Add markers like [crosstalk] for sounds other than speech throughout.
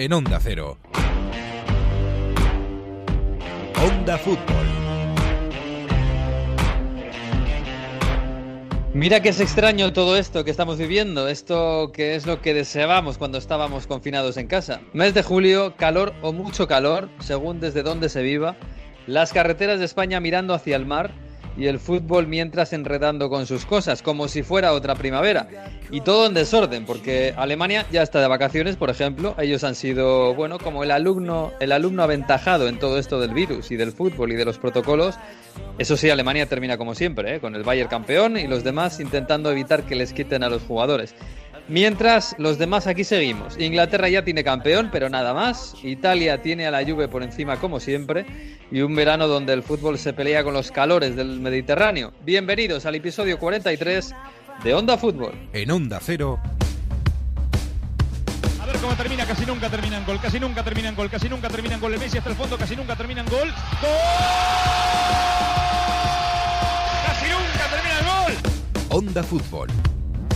en Onda Cero. Onda Fútbol. Mira que es extraño todo esto que estamos viviendo, esto que es lo que deseábamos cuando estábamos confinados en casa. Mes de julio, calor o mucho calor, según desde dónde se viva, las carreteras de España mirando hacia el mar y el fútbol mientras enredando con sus cosas, como si fuera otra primavera. Y todo en desorden, porque Alemania ya está de vacaciones, por ejemplo. Ellos han sido, bueno, como el alumno, el alumno aventajado en todo esto del virus y del fútbol y de los protocolos. Eso sí, Alemania termina como siempre, ¿eh? con el Bayern campeón y los demás intentando evitar que les quiten a los jugadores. Mientras los demás aquí seguimos. Inglaterra ya tiene campeón, pero nada más. Italia tiene a la Juve por encima como siempre. Y un verano donde el fútbol se pelea con los calores del Mediterráneo. Bienvenidos al episodio 43 de Onda Fútbol. En Onda Cero. A ver cómo termina, casi nunca terminan gol, casi nunca terminan gol, casi nunca terminan gol. El Messi hasta el fondo, casi nunca terminan gol. ¡Gol! ¡Casi nunca termina el gol! Onda Fútbol.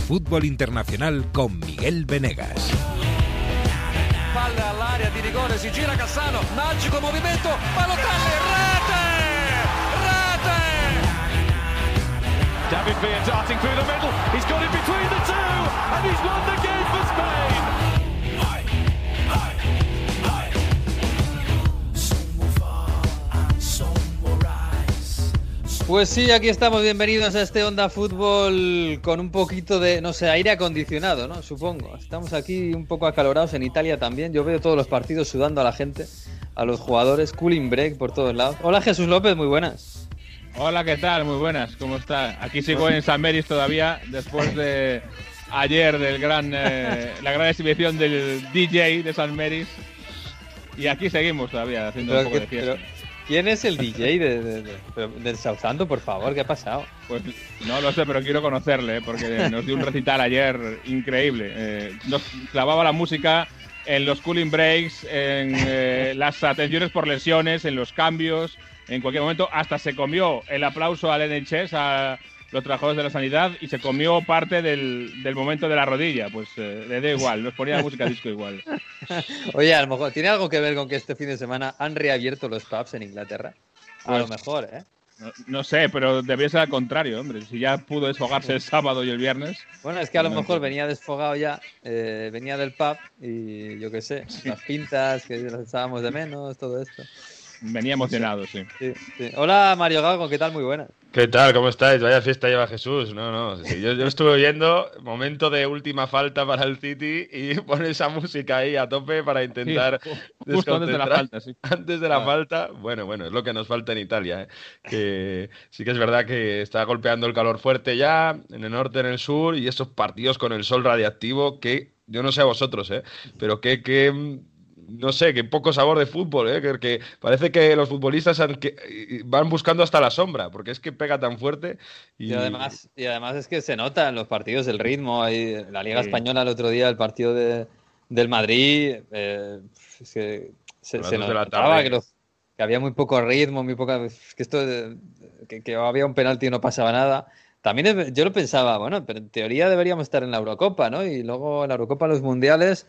Fútbol internacional con Miguel Venegas. Palla all'area di rigore, si gira Cassano, magico movimento, Balotelli, rete! Rete! David Villa darting through the middle, he's got it Pues sí, aquí estamos, bienvenidos a este Onda Fútbol con un poquito de, no sé, aire acondicionado, ¿no? Supongo. Estamos aquí un poco acalorados en Italia también. Yo veo todos los partidos sudando a la gente, a los jugadores, cooling break por todos lados. Hola Jesús López, muy buenas. Hola, ¿qué tal? Muy buenas, ¿cómo está? Aquí sigo en San Meris todavía, después de ayer del gran, eh, la gran exhibición del DJ de San Meris. Y aquí seguimos todavía haciendo un poco de que- fiesta. pero, ¿Quién es el DJ de, de- de- del Southampton, por favor? ¿Qué ha pasado? Pues no lo sé, pero quiero conocerle, ¿eh? porque nos dio un recital ayer increíble. Eh, nos clavaba la música en los cooling breaks, en eh, las atenciones por lesiones, en los cambios, en cualquier momento. Hasta se comió el aplauso al NHS, a los trabajadores de la sanidad, y se comió parte del, del momento de la rodilla. Pues eh, le da igual, nos ponía la música disco igual. [laughs] Oye, a lo mejor, ¿tiene algo que ver con que este fin de semana han reabierto los pubs en Inglaterra? A lo Pues- mejor, ¿eh? No, no sé, pero debería ser al contrario, hombre. Si ya pudo desfogarse el sábado y el viernes. Bueno, es que a lo mejor venía desfogado ya, eh, venía del pub y yo qué sé, las pintas que las echábamos de menos, todo esto. Venía emocionado, sí. Sí, sí. Hola Mario Gago, ¿qué tal? Muy buenas. ¿Qué tal? ¿Cómo estáis? Vaya fiesta lleva Jesús. No, no. sí, yo, yo estuve oyendo momento de última falta para el City y [laughs] pone esa música ahí a tope para intentar Sí, [laughs] justo antes de la falta, sí. [laughs] Antes de la Ah. falta, bueno, bueno, es lo que nos falta en Italia. ¿eh? Que sí que es verdad que está golpeando el calor fuerte ya, en el norte, en el sur, y esos partidos con el sol radiactivo que, yo no sé a vosotros, ¿eh? pero que, que no sé, que poco sabor de fútbol, ¿eh? que, que parece que los futbolistas han- que- van buscando hasta la sombra, porque es que pega tan fuerte. Y, Y además, y además es que se nota en los partidos el ritmo. Hay, la Liga Sí. Española el otro día, el partido de, del Madrid, eh, es que se, se notaba que, los- que había muy poco ritmo, muy poca, que esto que, había un penalti y no pasaba nada. También yo lo pensaba, bueno, pero en teoría deberíamos estar en la Eurocopa, ¿no? Y luego en la Eurocopa los mundiales,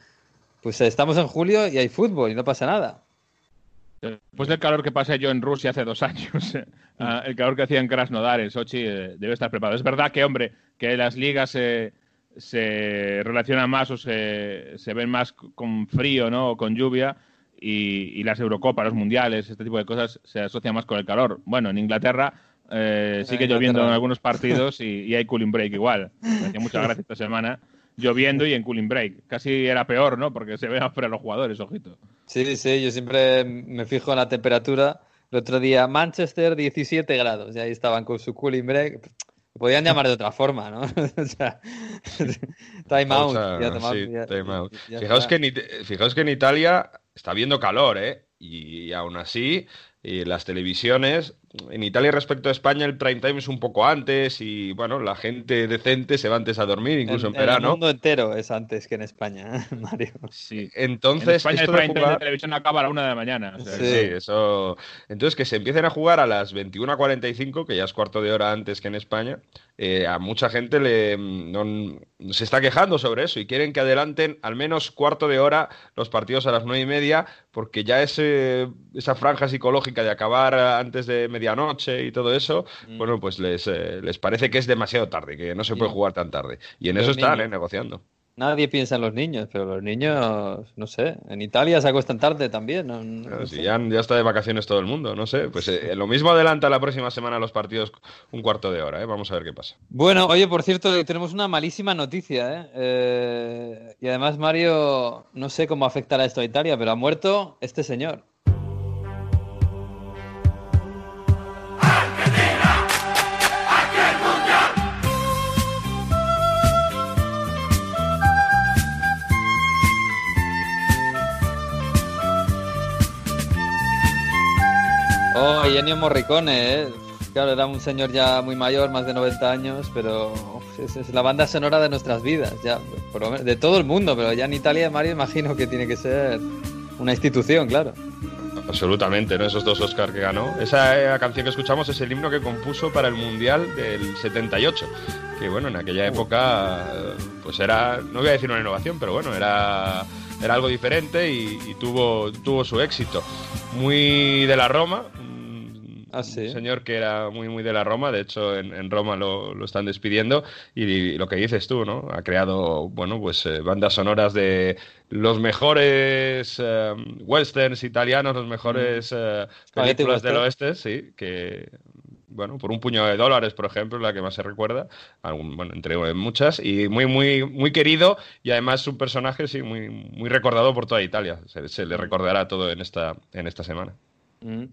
pues estamos en julio y hay fútbol y no pasa nada. Después del calor que pasé yo en Rusia hace dos [laughs] años, ah, el calor que hacía en Krasnodar, en Sochi, eh, debe estar preparado. Es verdad que, hombre, que las ligas eh, se relacionan más o se, se ven más con frío, ¿no? O con lluvia. Y, y las Eurocopas, los mundiales, este tipo de cosas se asocian más con el calor. Bueno, en Inglaterra eh, sigue En lloviendo en algunos partidos [laughs] y, y hay cooling break igual. Me hacía mucha gracia esta semana lloviendo y en cooling break. Casi era peor, ¿no? Porque se ve afuera los jugadores, ojito. Sí, sí, yo siempre me fijo en la temperatura. El otro día, Manchester, 17 grados. Y ahí estaban con su cooling break. Podían llamar de otra forma, ¿no? [laughs] o sea, [laughs] time out. Pausa, ya tomar- sí, ya- time out. ya Fijaos que, en fijaos que en Italia está habiendo calor, ¿eh? Y aún así y las televisiones. En Italia respecto a España el prime time es un poco antes y bueno, la gente decente se va antes a dormir, incluso en, En verano. el mundo entero es antes que en España, [laughs] Mario. Sí. Entonces, en España esto el de prime time de jugar- televisión acaba a la una de la mañana. o sea, Sí. Sí, eso. Entonces, que se empiecen a jugar a las 21.45, que ya es cuarto de hora antes que en España, eh, a mucha gente le no- se está quejando sobre eso y quieren que adelanten al menos cuarto de hora los partidos a las nueve y media, porque ya ese, esa franja psicológica de acabar antes de medianoche y todo eso, Mm. bueno, pues les, eh, les parece que es demasiado tarde, que no se puede jugar tan tarde. Y en los eso están, eh, negociando. Nadie piensa en los niños, pero los niños, no sé, en Italia se acuestan tarde también. no- no Claro, si ya, ya está de vacaciones todo el mundo, no sé. Pues eh, lo mismo adelanta la próxima semana los partidos un cuarto de hora, ¿eh? Vamos a ver qué pasa. Bueno, oye, por cierto, tenemos una malísima noticia, ¿eh? Eh, y además, Mario, no sé cómo afectará esto a Italia, pero ha muerto este señor. Y Morricone, ¿eh? Claro, era un señor ya muy mayor, más de 90 años, pero es, la banda sonora de nuestras vidas, ya, de todo el mundo, pero ya en Italia, Mario, imagino que tiene que ser una institución, claro. Absolutamente, ¿no? Esos dos Oscar que ganó. Esa eh, canción que escuchamos es el himno que compuso para el Mundial del 78. Que bueno, en aquella época, pues era, no voy a decir una innovación, pero bueno, era, era algo diferente y, y tuvo, tuvo su éxito. Muy de la Roma. Ah, sí. Un señor que era muy, muy de la Roma. De hecho, en, en Roma lo, lo están despidiendo. Y, lo que dices tú, ¿no? Ha creado, bueno, pues eh, bandas sonoras de los mejores eh, westerns italianos, los mejores eh, Spaghetti películas del oeste, sí, que bueno, por un puño de dólares, por ejemplo, la que más se recuerda, algún- bueno, entre muchas, y muy, muy, muy querido, y además un personaje, sí, muy, muy recordado por toda Italia. Se, se le recordará todo en esta, en esta semana. Mm.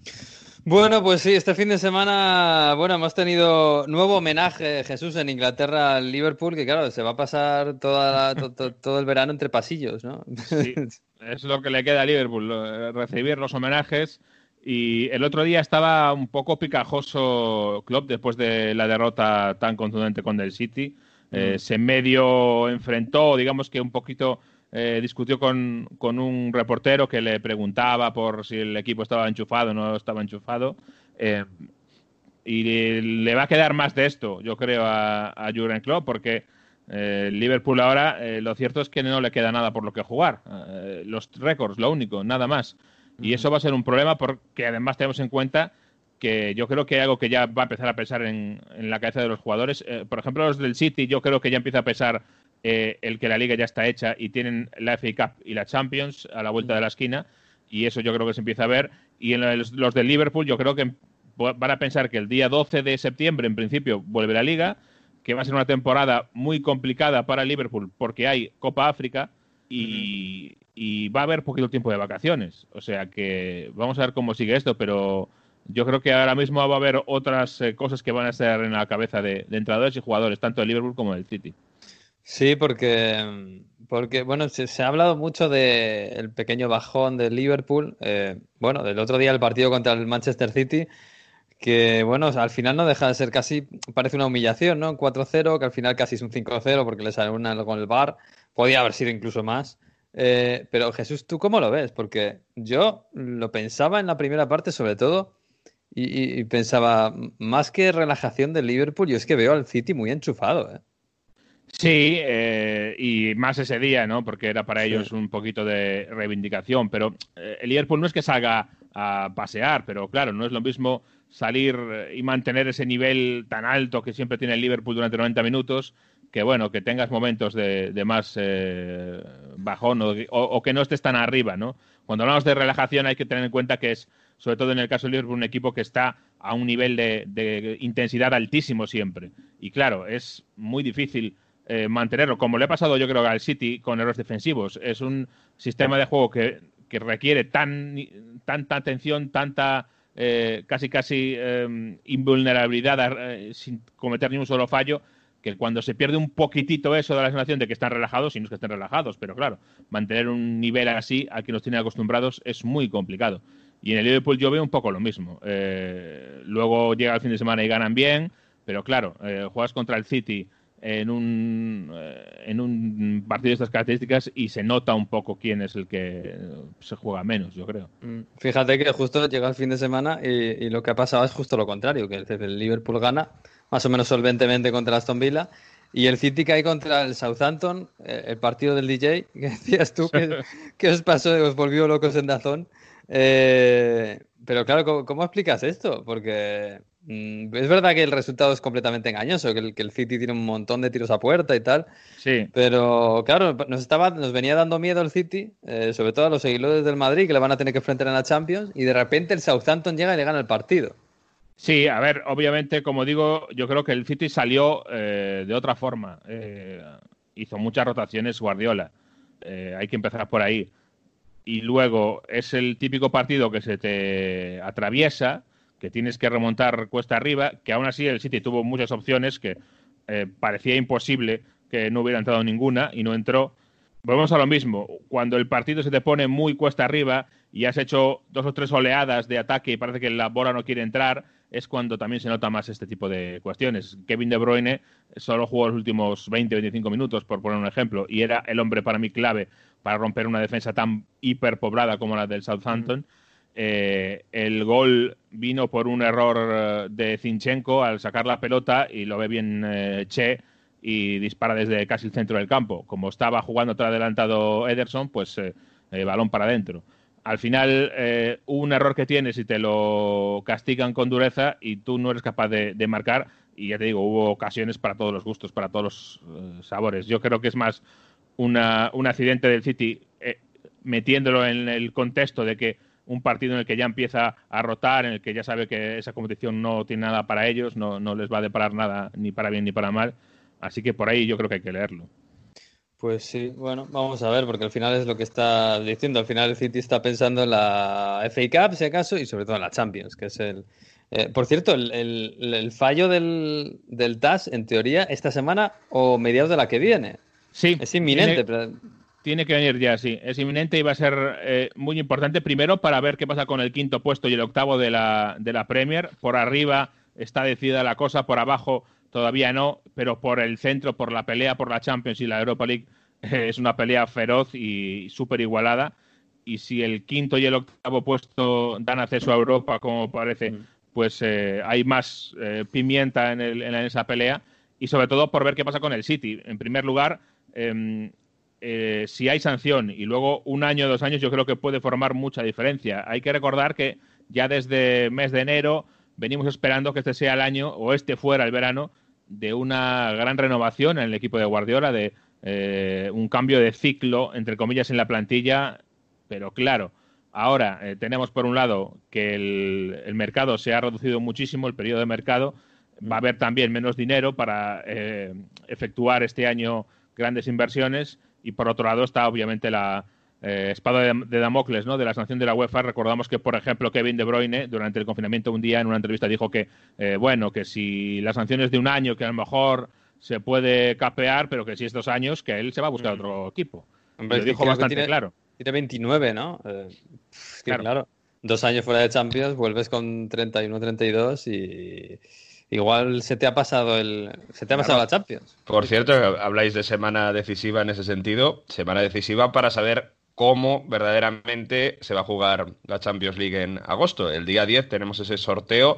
Bueno, pues sí, este fin de semana, bueno, hemos tenido nuevo homenaje, Jesús, en Inglaterra al Liverpool, que claro, se va a pasar toda la- to- to- todo el verano entre pasillos, ¿no? Sí, es lo que le queda a Liverpool, recibir los homenajes. Y el otro día estaba un poco picajoso Klopp después de la derrota tan contundente con el City. Eh, se medio enfrentó, digamos que un poquito eh, discutió con, con un reportero que le preguntaba por si el equipo estaba enchufado o no estaba enchufado. Eh, y le va a quedar más de esto, yo creo, a, a Jurgen Klopp, porque eh, Liverpool ahora, lo cierto es que no le queda nada por lo que jugar. Los récords, lo único, nada más. Y eso va a ser un problema porque además tenemos en cuenta que yo creo que hay algo que ya va a empezar a pesar en, en la cabeza de los jugadores. Por ejemplo, los del City, yo creo que ya empieza a pesar eh, el que la liga ya está hecha y tienen la FA Cup y la Champions a la vuelta de la esquina. Y eso yo creo que se empieza a ver. Y en los, los del Liverpool, yo creo que van a pensar que el día 12 de septiembre, en principio, vuelve la liga, que va a ser una temporada muy complicada para Liverpool porque hay Copa África y, y va a haber poquito tiempo de vacaciones. O sea que vamos a ver cómo sigue esto, pero yo creo que ahora mismo va a haber otras eh, cosas que van a estar en la cabeza de, de entrenadores y jugadores, tanto del Liverpool como del City. Sí, porque, porque bueno, se, ha hablado mucho del pequeño bajón del Liverpool. eh, bueno, del otro día el partido contra el Manchester City, que bueno, al final no deja de ser casi, parece una humillación, ¿no? Un 4-0, que al final casi es un 5-0 porque le sale una con el VAR. Podía haber sido incluso más. Eh, pero Jesús, ¿tú cómo lo ves? Porque yo lo pensaba en la primera parte, sobre todo, y, y- y pensaba, más que relajación del Liverpool, yo es que veo al City muy enchufado, ¿eh? Sí, eh, y más ese día, ¿no? Porque era para Sí. ellos un poquito de reivindicación. Pero eh, el Liverpool no es que salga a pasear, pero claro, no es lo mismo salir eh, y mantener ese nivel tan alto que siempre tiene el Liverpool durante 90 minutos, que bueno, que tengas momentos de, de más eh, bajón o, o- o que no estés tan arriba, ¿no? Cuando hablamos de relajación hay que tener en cuenta que es, sobre todo en el caso del Liverpool, un equipo que está a un nivel de, de intensidad altísimo siempre. Y claro, es muy difícil eh, mantenerlo, como le ha pasado yo creo al City con errores defensivos. Es un sistema de juego que, que requiere tan, tanta atención, tanta eh, casi casi eh, invulnerabilidad eh, sin cometer ni un solo fallo, que cuando se pierde un poquitito eso de la sensación de que están relajados, y no es que estén relajados, pero claro, mantener un nivel así al que nos tienen acostumbrados es muy complicado. Y en el Liverpool yo veo un poco lo mismo. Luego llega el fin de semana y ganan bien, pero claro, juegas contra el City en un, eh, en un partido de estas características y se nota un poco quién es el que se juega menos, yo creo. Mm, Fíjate que justo llega el fin de semana y, y lo que ha pasado es justo lo contrario, que el, el Liverpool gana más o menos solventemente contra Aston Villa y el City cae contra el Southampton, eh, el partido del DJ, [laughs] que decías tú que, [laughs] que os pasó, os volvió locos en Dazón. Eh, pero claro, ¿cómo, cómo explicas esto? Porque es verdad que el resultado es completamente engañoso, que el, que el City tiene un montón de tiros a puerta y tal. Sí, Pero claro, nos, estaba, nos venía dando miedo el City, eh, sobre todo a los seguidores del Madrid, que le van a tener que enfrentar en la Champions, y de repente el Southampton llega y le gana el partido. Sí, a ver, obviamente, como digo, yo creo que el City salió eh, de otra forma. Eh, hizo muchas rotaciones Guardiola. Hay que empezar por ahí. Y luego es el típico partido que se te atraviesa, que tienes que remontar cuesta arriba, que aún así el City tuvo muchas opciones que eh, parecía imposible que no hubiera entrado ninguna y no entró. Volvemos a lo mismo. Cuando el partido se te pone muy cuesta arriba y has hecho dos o tres oleadas de ataque y parece que la bola no quiere entrar, es cuando también se nota más este tipo de cuestiones. Kevin De Bruyne solo jugó los últimos 20-25 minutos, por poner un ejemplo, y era el hombre para mí clave para romper una defensa tan hiperpoblada como la del Southampton. Eh, el gol vino por un error eh, de Zinchenko al sacar la pelota y lo ve bien eh, Che y dispara desde casi el centro del campo. Como estaba jugando tras adelantado Ederson, pues eh, balón para adentro. Al final, un error que tienes y te lo castigan con dureza y tú no eres capaz de, marcar. Y ya te digo, hubo ocasiones para todos los gustos, para todos los sabores. Yo creo que es más una, un accidente del City metiéndolo en el contexto de que un partido en el que ya empieza a rotar, en el que ya sabe que esa competición no tiene nada para ellos, no, no les va a deparar nada ni para bien ni para mal. Así que por ahí yo creo que hay que leerlo. Pues sí, bueno, vamos a ver, porque al final es lo que está diciendo. Al final el City está pensando en la FA Cup, si acaso, y sobre todo en la Champions, que es el. eh, por cierto, el, el- el fallo del, del TAS, en teoría, esta semana o mediados de la que viene. Sí, Es inminente, pero Tiene que venir ya, sí. Es inminente y va a ser eh, muy importante. Primero, para ver qué pasa con el quinto puesto y el octavo de la, de la Premier. Por arriba está decidida la cosa, por abajo todavía no, pero por el centro, por la pelea por la Champions y la Europa League, eh, [laughs] es una pelea feroz y súper igualada. Y si el quinto y el octavo puesto dan acceso a Europa, como parece, pues eh, hay más eh, pimienta en, el- en esa pelea. Y sobre todo por ver qué pasa con el City. En primer lugar, em, eh, si hay sanción y luego un año o dos años, yo creo que puede formar mucha diferencia. Hay que recordar que ya desde mes de enero venimos esperando que este sea el año, o este fuera el verano, de una gran renovación en el equipo de Guardiola, de eh, un cambio de ciclo, entre comillas, en la plantilla. Pero claro, ahora eh, tenemos por un lado que el, el mercado se ha reducido muchísimo, el periodo de mercado. Va a haber también menos dinero para eh, efectuar este año grandes inversiones y por otro lado está obviamente la eh, espada de, de Damocles ¿no? de la sanción de la UEFA. Recordamos que, por ejemplo, Kevin De Bruyne durante el confinamiento un día en una entrevista dijo que, eh, bueno, que si la sanción es de un año, que a lo mejor se puede capear, pero que si es dos años, que él se va a buscar otro equipo. Hombre, Lo dijo bastante tiene- claro. tiene 29, ¿no? Eh, es que, Claro. claro. dos años fuera de Champions, vuelves con 31, 32 y igual se te ha pasado el, se te ha pasado la Champions. Por cierto, habláis de semana decisiva en ese sentido. Semana decisiva para saber cómo verdaderamente se va a jugar la Champions League en agosto. El día 10 tenemos ese sorteo,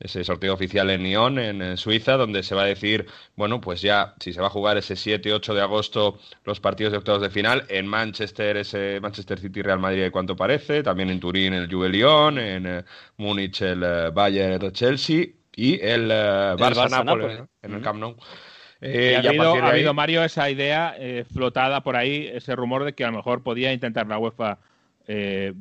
ese sorteo oficial en Lyon, en, Suiza, donde se va a decir, bueno, pues ya si se va a jugar ese 7 8 de agosto los partidos de octavos de final. En Manchester, ese Manchester City Real Madrid, de cuánto parece. También en Turín, el Juve Lyon. En eh, Múnich, el eh, Bayern Chelsea. Y el, eh, Barça Barça-Nápoles, Nápoles, ¿no? en el Camp Nou. Y Eh, ha habido, ha ahí- habido, Mario, esa idea eh, flotada por ahí, ese rumor de que a lo mejor podía intentar la UEFA eh,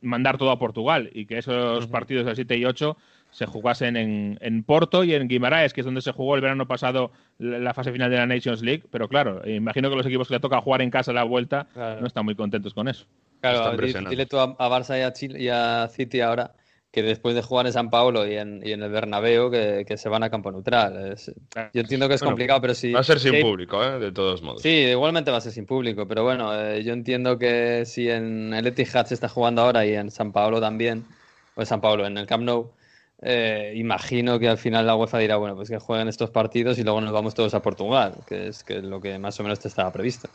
mandar todo a Portugal y que esos partidos del 7 y 8 se jugasen en, en Porto y en Guimaraes, que es donde se jugó el verano pasado la, la fase final de la Nations League. Pero claro, imagino que los equipos que le toca jugar en casa a la vuelta Claro. no están muy contentos con eso. Claro, dile tú a, a Barça y a, Chile- y a City ahora que después de jugar en San Paulo y en, y en el Bernabéu que, que se van a campo neutral. Es- yo entiendo que es Bueno, complicado, pero si... Va a ser sin si hay- público, ¿eh? de todos modos. Sí, igualmente va a ser sin público, pero bueno, eh, yo entiendo que si en el Etihad se está jugando ahora y en San Paolo también, o en San Paolo, en el Camp Nou, eh, imagino que al final la UEFA dirá, bueno, pues que jueguen estos partidos y luego nos vamos todos a Portugal, que es que lo que más o menos te estaba previsto.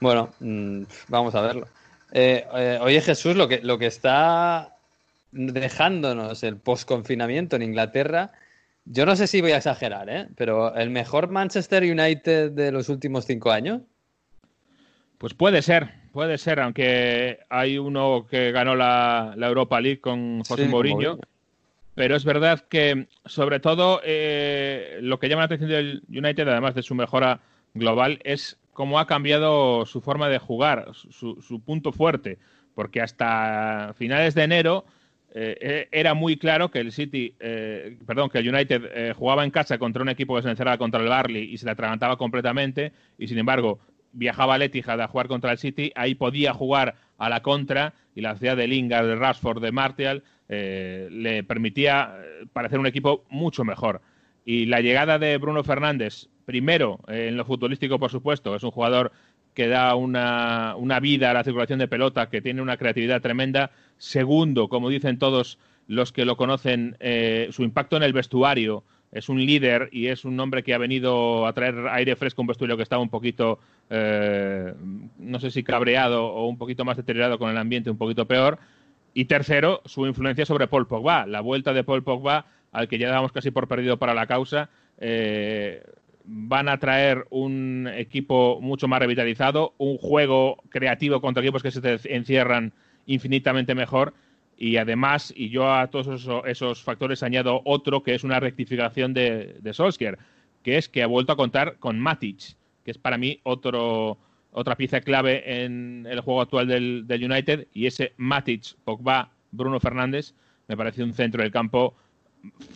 Bueno, mm, vamos a verlo. Eh, eh, oye Jesús, lo que, lo que está dejándonos el post-confinamiento en Inglaterra, yo no sé si voy a exagerar, ¿eh? pero el mejor Manchester United de los últimos cinco años. Pues puede ser, puede ser, aunque hay uno que ganó la, la Europa League con José Sí, Mourinho. Mourinho. Pero es verdad que, sobre todo, eh, lo que llama la atención del United, además de su mejora global, es cómo ha cambiado su forma de jugar, su, su punto fuerte. Porque hasta finales de enero eh, era muy claro que el City, eh, perdón, que el United eh, jugaba en casa contra un equipo que se encerraba contra el Barley y se le atragantaba completamente, y sin embargo viajaba al Etihad a jugar contra el City, ahí podía jugar a la contra y la ciudad de Lingard, de Rashford, de Martial eh, le permitía eh, parecer un equipo mucho mejor. Y la llegada de Bruno Fernández, primero eh, en lo futbolístico, por supuesto, es un jugador que da una, una vida a la circulación de pelota, que tiene una creatividad tremenda. Segundo, como dicen todos los que lo conocen, eh, su impacto en el vestuario. Es un líder y es un hombre que ha venido a traer aire fresco a un vestuario que estaba un poquito, eh, no sé si cabreado o un poquito más deteriorado con el ambiente, un poquito peor. Y tercero, su influencia sobre Paul Pogba. La vuelta de Paul Pogba, al que ya dábamos casi por perdido para la causa, eh, van a traer un equipo mucho más revitalizado, un juego creativo contra equipos que se encierran infinitamente mejor. Y además, y yo a todos esos, esos factores añado otro, que es una rectificación de, de Solskjaer, que es que ha vuelto a contar con Matic, que es para mí otro, otra pieza clave en el juego actual del, del United. Y ese Matic, Pogba, Bruno Fernández, me parece un centro del campo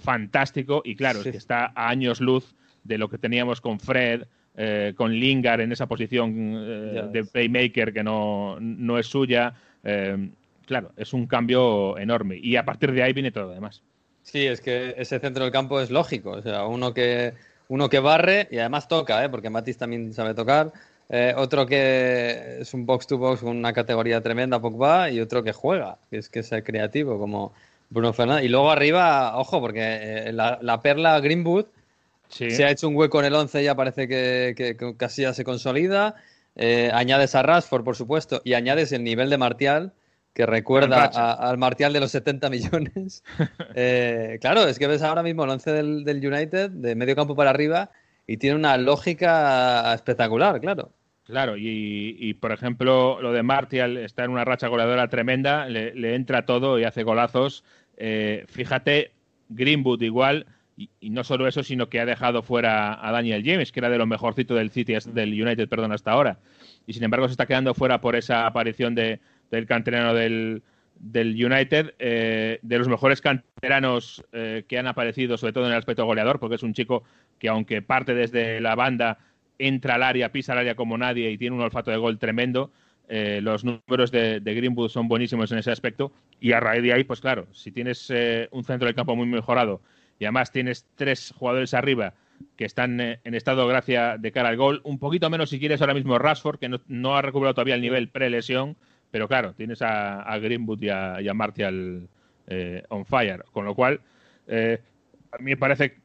fantástico. Y claro, Sí. es que está a años luz de lo que teníamos con Fred, eh, con Lingard en esa posición eh, de playmaker que no, no es suya. Eh, claro, es un cambio enorme. Y a partir de ahí viene todo lo demás. Sí, es que ese centro del campo es lógico. O sea, uno que, uno que barre y además toca, ¿eh? porque Matis también sabe tocar. Eh, otro que es un box to box con una categoría tremenda, Pogba, y otro que juega, que es que es creativo, como Bruno Fernández. Y luego arriba, ojo, porque eh, la, la perla Greenwood Sí. se ha hecho un hueco en el 11, ya parece que, que, que casi ya se consolida. Eh, añades a Rashford, por supuesto, y añades el nivel de Martial, que recuerda a- al Martial de los 70 millones. [laughs] Eh, claro, es que ves ahora mismo el 11 del, del United, de medio campo para arriba, y tiene una lógica espectacular, claro. Claro, y, y, por ejemplo, lo de Martial está en una racha goleadora tremenda, le, le entra todo y hace golazos. Eh, fíjate, Greenwood igual, y, no solo eso, sino que ha dejado fuera a Daniel James, que era de lo mejorcito del City, del United, perdón, hasta ahora. Y sin embargo se está quedando fuera por esa aparición de, del canterano del, del United, eh, de los mejores canteranos eh, que han aparecido, sobre todo en el aspecto goleador, porque es un chico que aunque parte desde la banda, entra al área, pisa al área como nadie y tiene un olfato de gol tremendo. Eh, los números de, de, Greenwood son buenísimos en ese aspecto. Y a raíz de ahí, pues claro, si tienes eh, un centro del campo muy mejorado y además tienes tres jugadores arriba que están eh, en estado de gracia de cara al gol, un poquito menos si quieres ahora mismo Rashford, que no, no ha recuperado todavía el nivel pre-lesión, pero claro, tienes a, a Greenwood y a, y a Martial eh, on fire. Con lo cual, eh, a mí me parece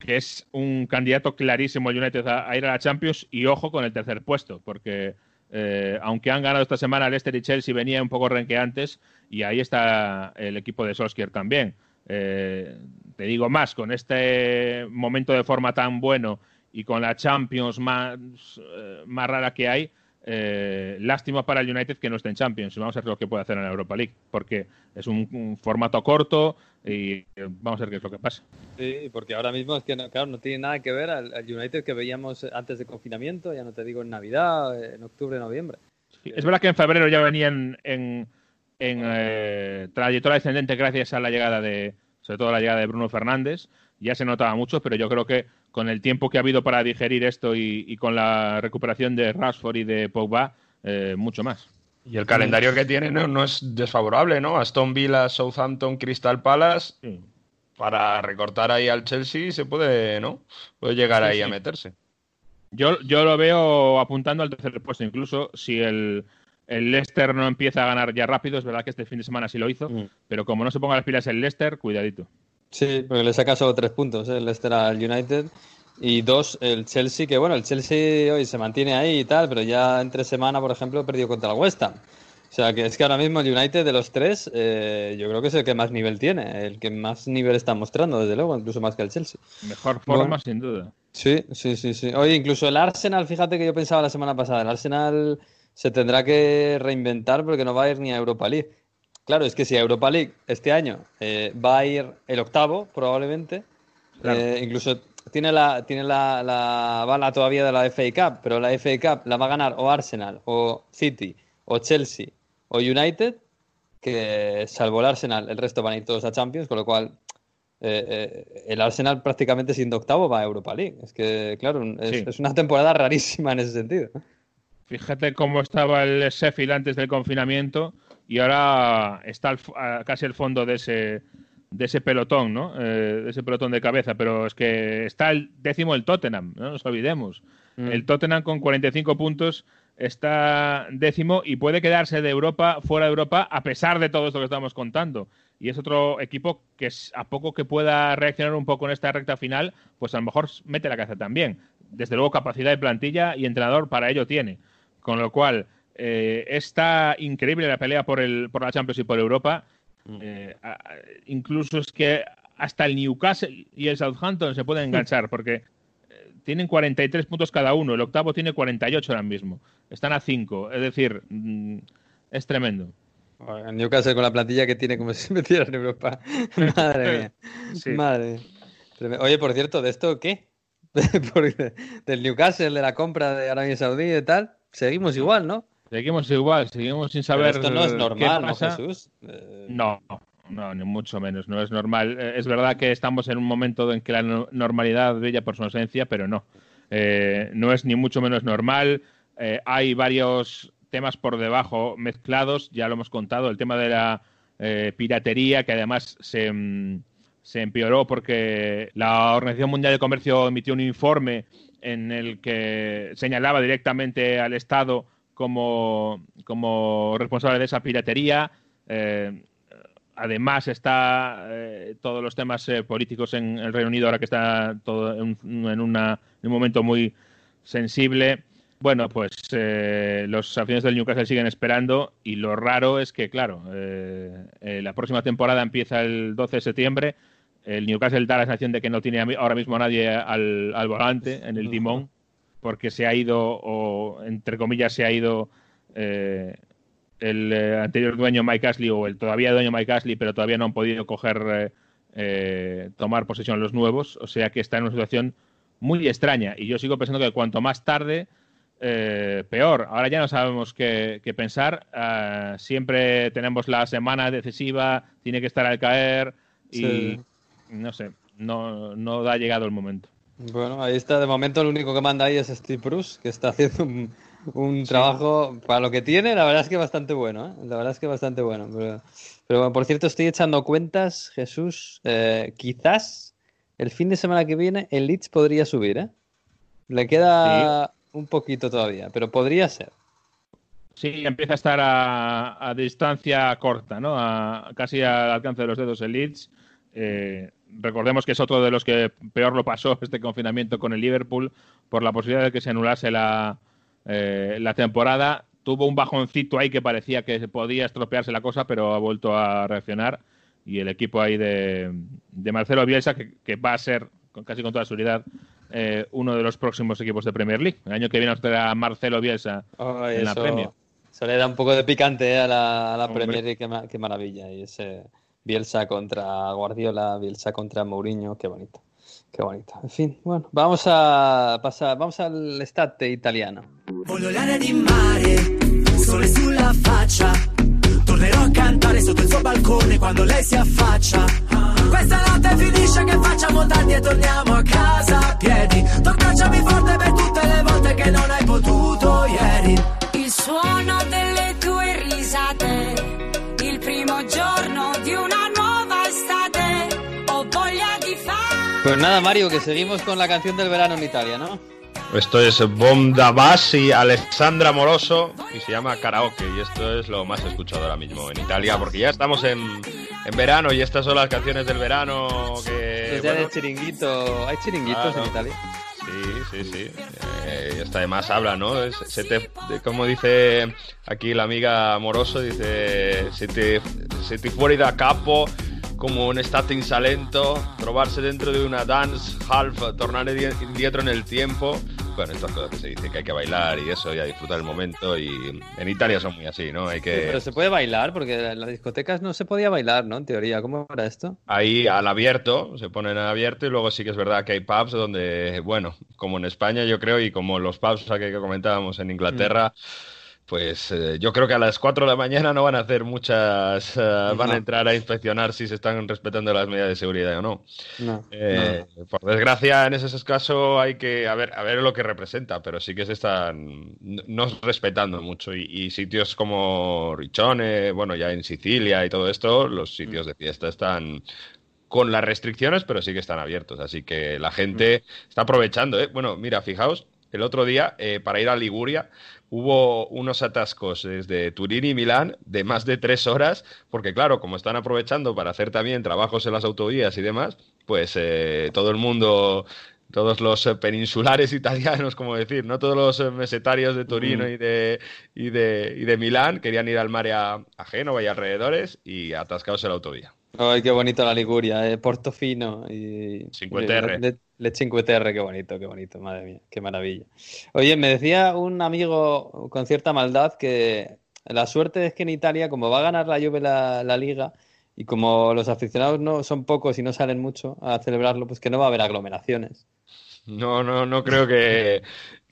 que es un candidato clarísimo el United a, a, ir a la Champions y ojo con el tercer puesto, porque eh, aunque han ganado esta semana Leicester y Chelsea, venía un poco renqueantes y ahí está el equipo de Solskjaer también. Eh, te digo más, con este momento de forma tan bueno y con la Champions más, eh, más rara que hay, eh, lástima para el United que no esté en Champions. Vamos a ver lo que puede hacer en la Europa League, porque es un, un formato corto y vamos a ver qué es lo que pasa. Sí, porque ahora mismo es que no, claro, no tiene nada que ver al, al, United que veíamos antes de confinamiento, ya no te digo en Navidad, en octubre, noviembre. Sí, es verdad que en febrero ya venían en, en eh, trayectoria descendente gracias a la llegada de, sobre todo la llegada de Bruno Fernández. Ya se notaba mucho, pero yo creo que con el tiempo que ha habido para digerir esto y, y con la recuperación de Rashford y de Pogba, eh, mucho más. Y el calendario que tiene no, no es desfavorable, ¿no? Aston Villa, Southampton, Crystal Palace. Sí. Para recortar ahí al Chelsea se puede, ¿no? Puede llegar Sí, ahí a meterse. Yo, yo lo veo apuntando al tercer puesto, incluso si el, el Leicester no empieza a ganar ya rápido, es verdad que este fin de semana sí lo hizo, Mm. pero como no se ponga las pilas el Leicester, cuidadito. Sí, porque le saca solo tres puntos, ¿eh? el Leicester al United. Y dos, el Chelsea, que bueno, el Chelsea hoy se mantiene ahí y tal, pero ya entre semana, por ejemplo, perdió contra el West Ham. O sea, que es que ahora mismo el United de los tres, eh, yo creo que es el que más nivel tiene, el que más nivel está mostrando, desde luego, incluso más que el Chelsea. Mejor forma, Bueno. sin duda. Sí, sí, sí, sí. Oye, incluso el Arsenal, fíjate que yo pensaba la semana pasada, el Arsenal se tendrá que reinventar porque no va a ir ni a Europa League. Claro, es que si a Europa League este año eh, va a ir el octavo, probablemente, Claro. eh, incluso tiene la, tiene la, la bala todavía de la FA Cup, pero la FA Cup la va a ganar o Arsenal, o City, o Chelsea, o United, que salvo el Arsenal, el resto van a ir todos a Champions, con lo cual eh, eh, el Arsenal prácticamente siendo octavo va a Europa League. Es que, claro, es, Sí. es una temporada rarísima en ese sentido. Fíjate cómo estaba el Sheffield antes del confinamiento y ahora está al f- a- casi al fondo de ese, de ese pelotón, ¿no? Eh, de ese pelotón de cabeza. Pero es que está el décimo el Tottenham, no nos olvidemos. Mm. El Tottenham con 45 puntos está décimo y puede quedarse de Europa, fuera de Europa, a pesar de todo esto que estamos contando. Y es otro equipo que a poco que pueda reaccionar un poco en esta recta final, pues a lo mejor mete la cabeza también. Desde luego capacidad de plantilla y entrenador para ello tiene. Con lo cual, eh, está increíble la pelea por, el, por la Champions y por Europa. Eh, a- a- incluso es que hasta el Newcastle y el Southampton se pueden enganchar porque eh, tienen 43 puntos cada uno. El octavo tiene 48 ahora mismo. Están a 5. Es decir, mm, es tremendo. El Newcastle con la plantilla que tiene como [laughs] si metiera en Europa. Madre mía. [laughs] Sí. Madre. Oye, por cierto, ¿de esto qué? [laughs] Del Newcastle, de la compra de Arabia Saudí y tal, seguimos igual, ¿no? Seguimos igual, seguimos sin Pero saber. esto no es normal, qué ¿no. Jesús? Eh, No, no, ni mucho menos, no es normal. Eh, Es verdad que estamos en un momento en que la no- normalidad brilla por su ausencia, pero no. Eh, no es ni mucho menos normal. Eh, hay varios temas por debajo mezclados, ya lo hemos contado, el tema de la eh, piratería, que además se, mm, se empeoró porque la Organización Mundial de Comercio emitió un informe en el que señalaba directamente al Estado como, como responsable de esa piratería. Eh, además está eh, todos los temas eh, políticos en el Reino Unido ahora que está todo en, una- un momento muy sensible. Bueno, pues los aficionados del Newcastle siguen esperando y lo raro es que, claro, la próxima temporada empieza el 12 de septiembre. El Newcastle da la sensación de que no tiene ahora mismo a nadie al, al volante, en el timón, porque se ha ido, o entre comillas, se ha ido eh, el eh, anterior dueño Mike Ashley o el todavía dueño Mike Ashley, pero todavía no han podido coger, eh, eh, tomar posesión los nuevos. O sea que está en una situación muy extraña. Y yo sigo pensando que cuanto más tarde, eh, peor. Ahora ya no sabemos qué, qué pensar. Ah, siempre tenemos la semana decisiva, tiene que estar al caer y Sí. No sé, no, no da llegado el momento. Bueno, ahí está. De momento, el único que manda ahí es Steve Bruce, que está haciendo un, un trabajo para lo que tiene. La verdad es que bastante bueno, ¿eh? La verdad es que bastante bueno. Pero, pero bueno, por cierto, estoy echando cuentas, Jesús. eh, quizás el fin de semana que viene el Leeds podría subir, ¿eh? Le queda un poquito todavía, pero podría ser. Sí, empieza a estar a, a distancia corta, ¿no? A, casi al alcance de los dedos el Leeds. Eh, recordemos que es otro de los que peor lo pasó este confinamiento con el Liverpool por la posibilidad de que se anulase la, eh, la temporada. Tuvo un bajoncito ahí que parecía que podía estropearse la cosa, pero ha vuelto a reaccionar. Y el equipo ahí de, de Marcelo Bielsa, que, que va a ser con- casi con toda seguridad eh, uno de los próximos equipos de Premier League. El año que viene nos traerá Marcelo Bielsa Ay, en la Premier. Eso le da un poco de picante a la, a la. Premier League, qué, ma- qué maravilla. Y ese Bielsa contra Guardiola, Bielsa contra Mourinho, qué bonito. Qué bonito. En fin, bueno, vamos a pasar, vamos al estate italiano. Voglio l'aria di mare, sole sulla faccia. Tornerò a cantare sotto il suo balcone quando lei si affaccia. Questa notte finisce che facciamo tardi e torniamo a casa a piedi. Tu abbracciami forte per tutte le volte che non hai potuto ieri. Il suono delle Pues nada, Mario, que seguimos con la canción del verano en Italia, ¿no? Esto es Bonda Bass y Alessandra Moroso y se llama Karaoke y esto es lo más escuchado ahora mismo en Italia porque ya estamos en, en verano y estas son las canciones del verano que... Pues ya de chiringuito. ¿Hay chiringuitos Claro. en Italia? Sí, sí, sí. Eh, y hasta además habla, ¿no? Se te- como dice aquí la amiga Moroso, dice, se te, se te fuori da capo como un estate insalento, trovarse dentro de una dance half, tornare di- indietro en el tiempo. Bueno, estas cosas que se dice que hay que bailar y eso, y a disfrutar el momento. Y en Italia son muy así, ¿no? Hay que... Pero se puede bailar, porque en las discotecas no se podía bailar, ¿no? En teoría, ¿cómo era esto? ahí al abierto, se ponen al abierto y luego sí que es verdad que hay pubs donde, bueno, como en España yo creo y como los pubs que que comentábamos en Inglaterra, pues eh, yo creo que a las 4 de la mañana no van a hacer muchas, eh, van a entrar a inspeccionar si se están respetando las medidas de seguridad o no. No. Eh, Por desgracia, en ese caso hay que a ver, a ver lo que representa, pero sí que se están no respetando mucho. Y, y sitios como Riccione, bueno, ya en Sicilia y todo esto, los sitios de fiesta están con las restricciones, pero sí que están abiertos. Así que la gente está aprovechando. ¿eh? Bueno, mira, fijaos, el otro día, eh, para ir a Liguria, hubo unos atascos desde Turín y Milán de más de tres horas, porque claro, como están aprovechando para hacer también trabajos en las autovías y demás, pues eh, todo el mundo todos los eh, peninsulares [laughs] italianos, como decir, ¿no? Todos los eh, mesetarios de Torino mm. y, de, y, de, y de Milán querían ir al mar a, a Génova y alrededores y atascados en la autovía. Ay, qué bonito la Liguria, eh, Portofino. Y, 50R. Let 5TR, qué bonito, qué bonito, madre mía, qué maravilla. Oye, me decía un amigo con cierta maldad que la suerte es que en Italia, como va a ganar la Juve la, la liga, y como los aficionados no son pocos y no salen mucho a celebrarlo, pues que no va a haber aglomeraciones. No, no, no creo que,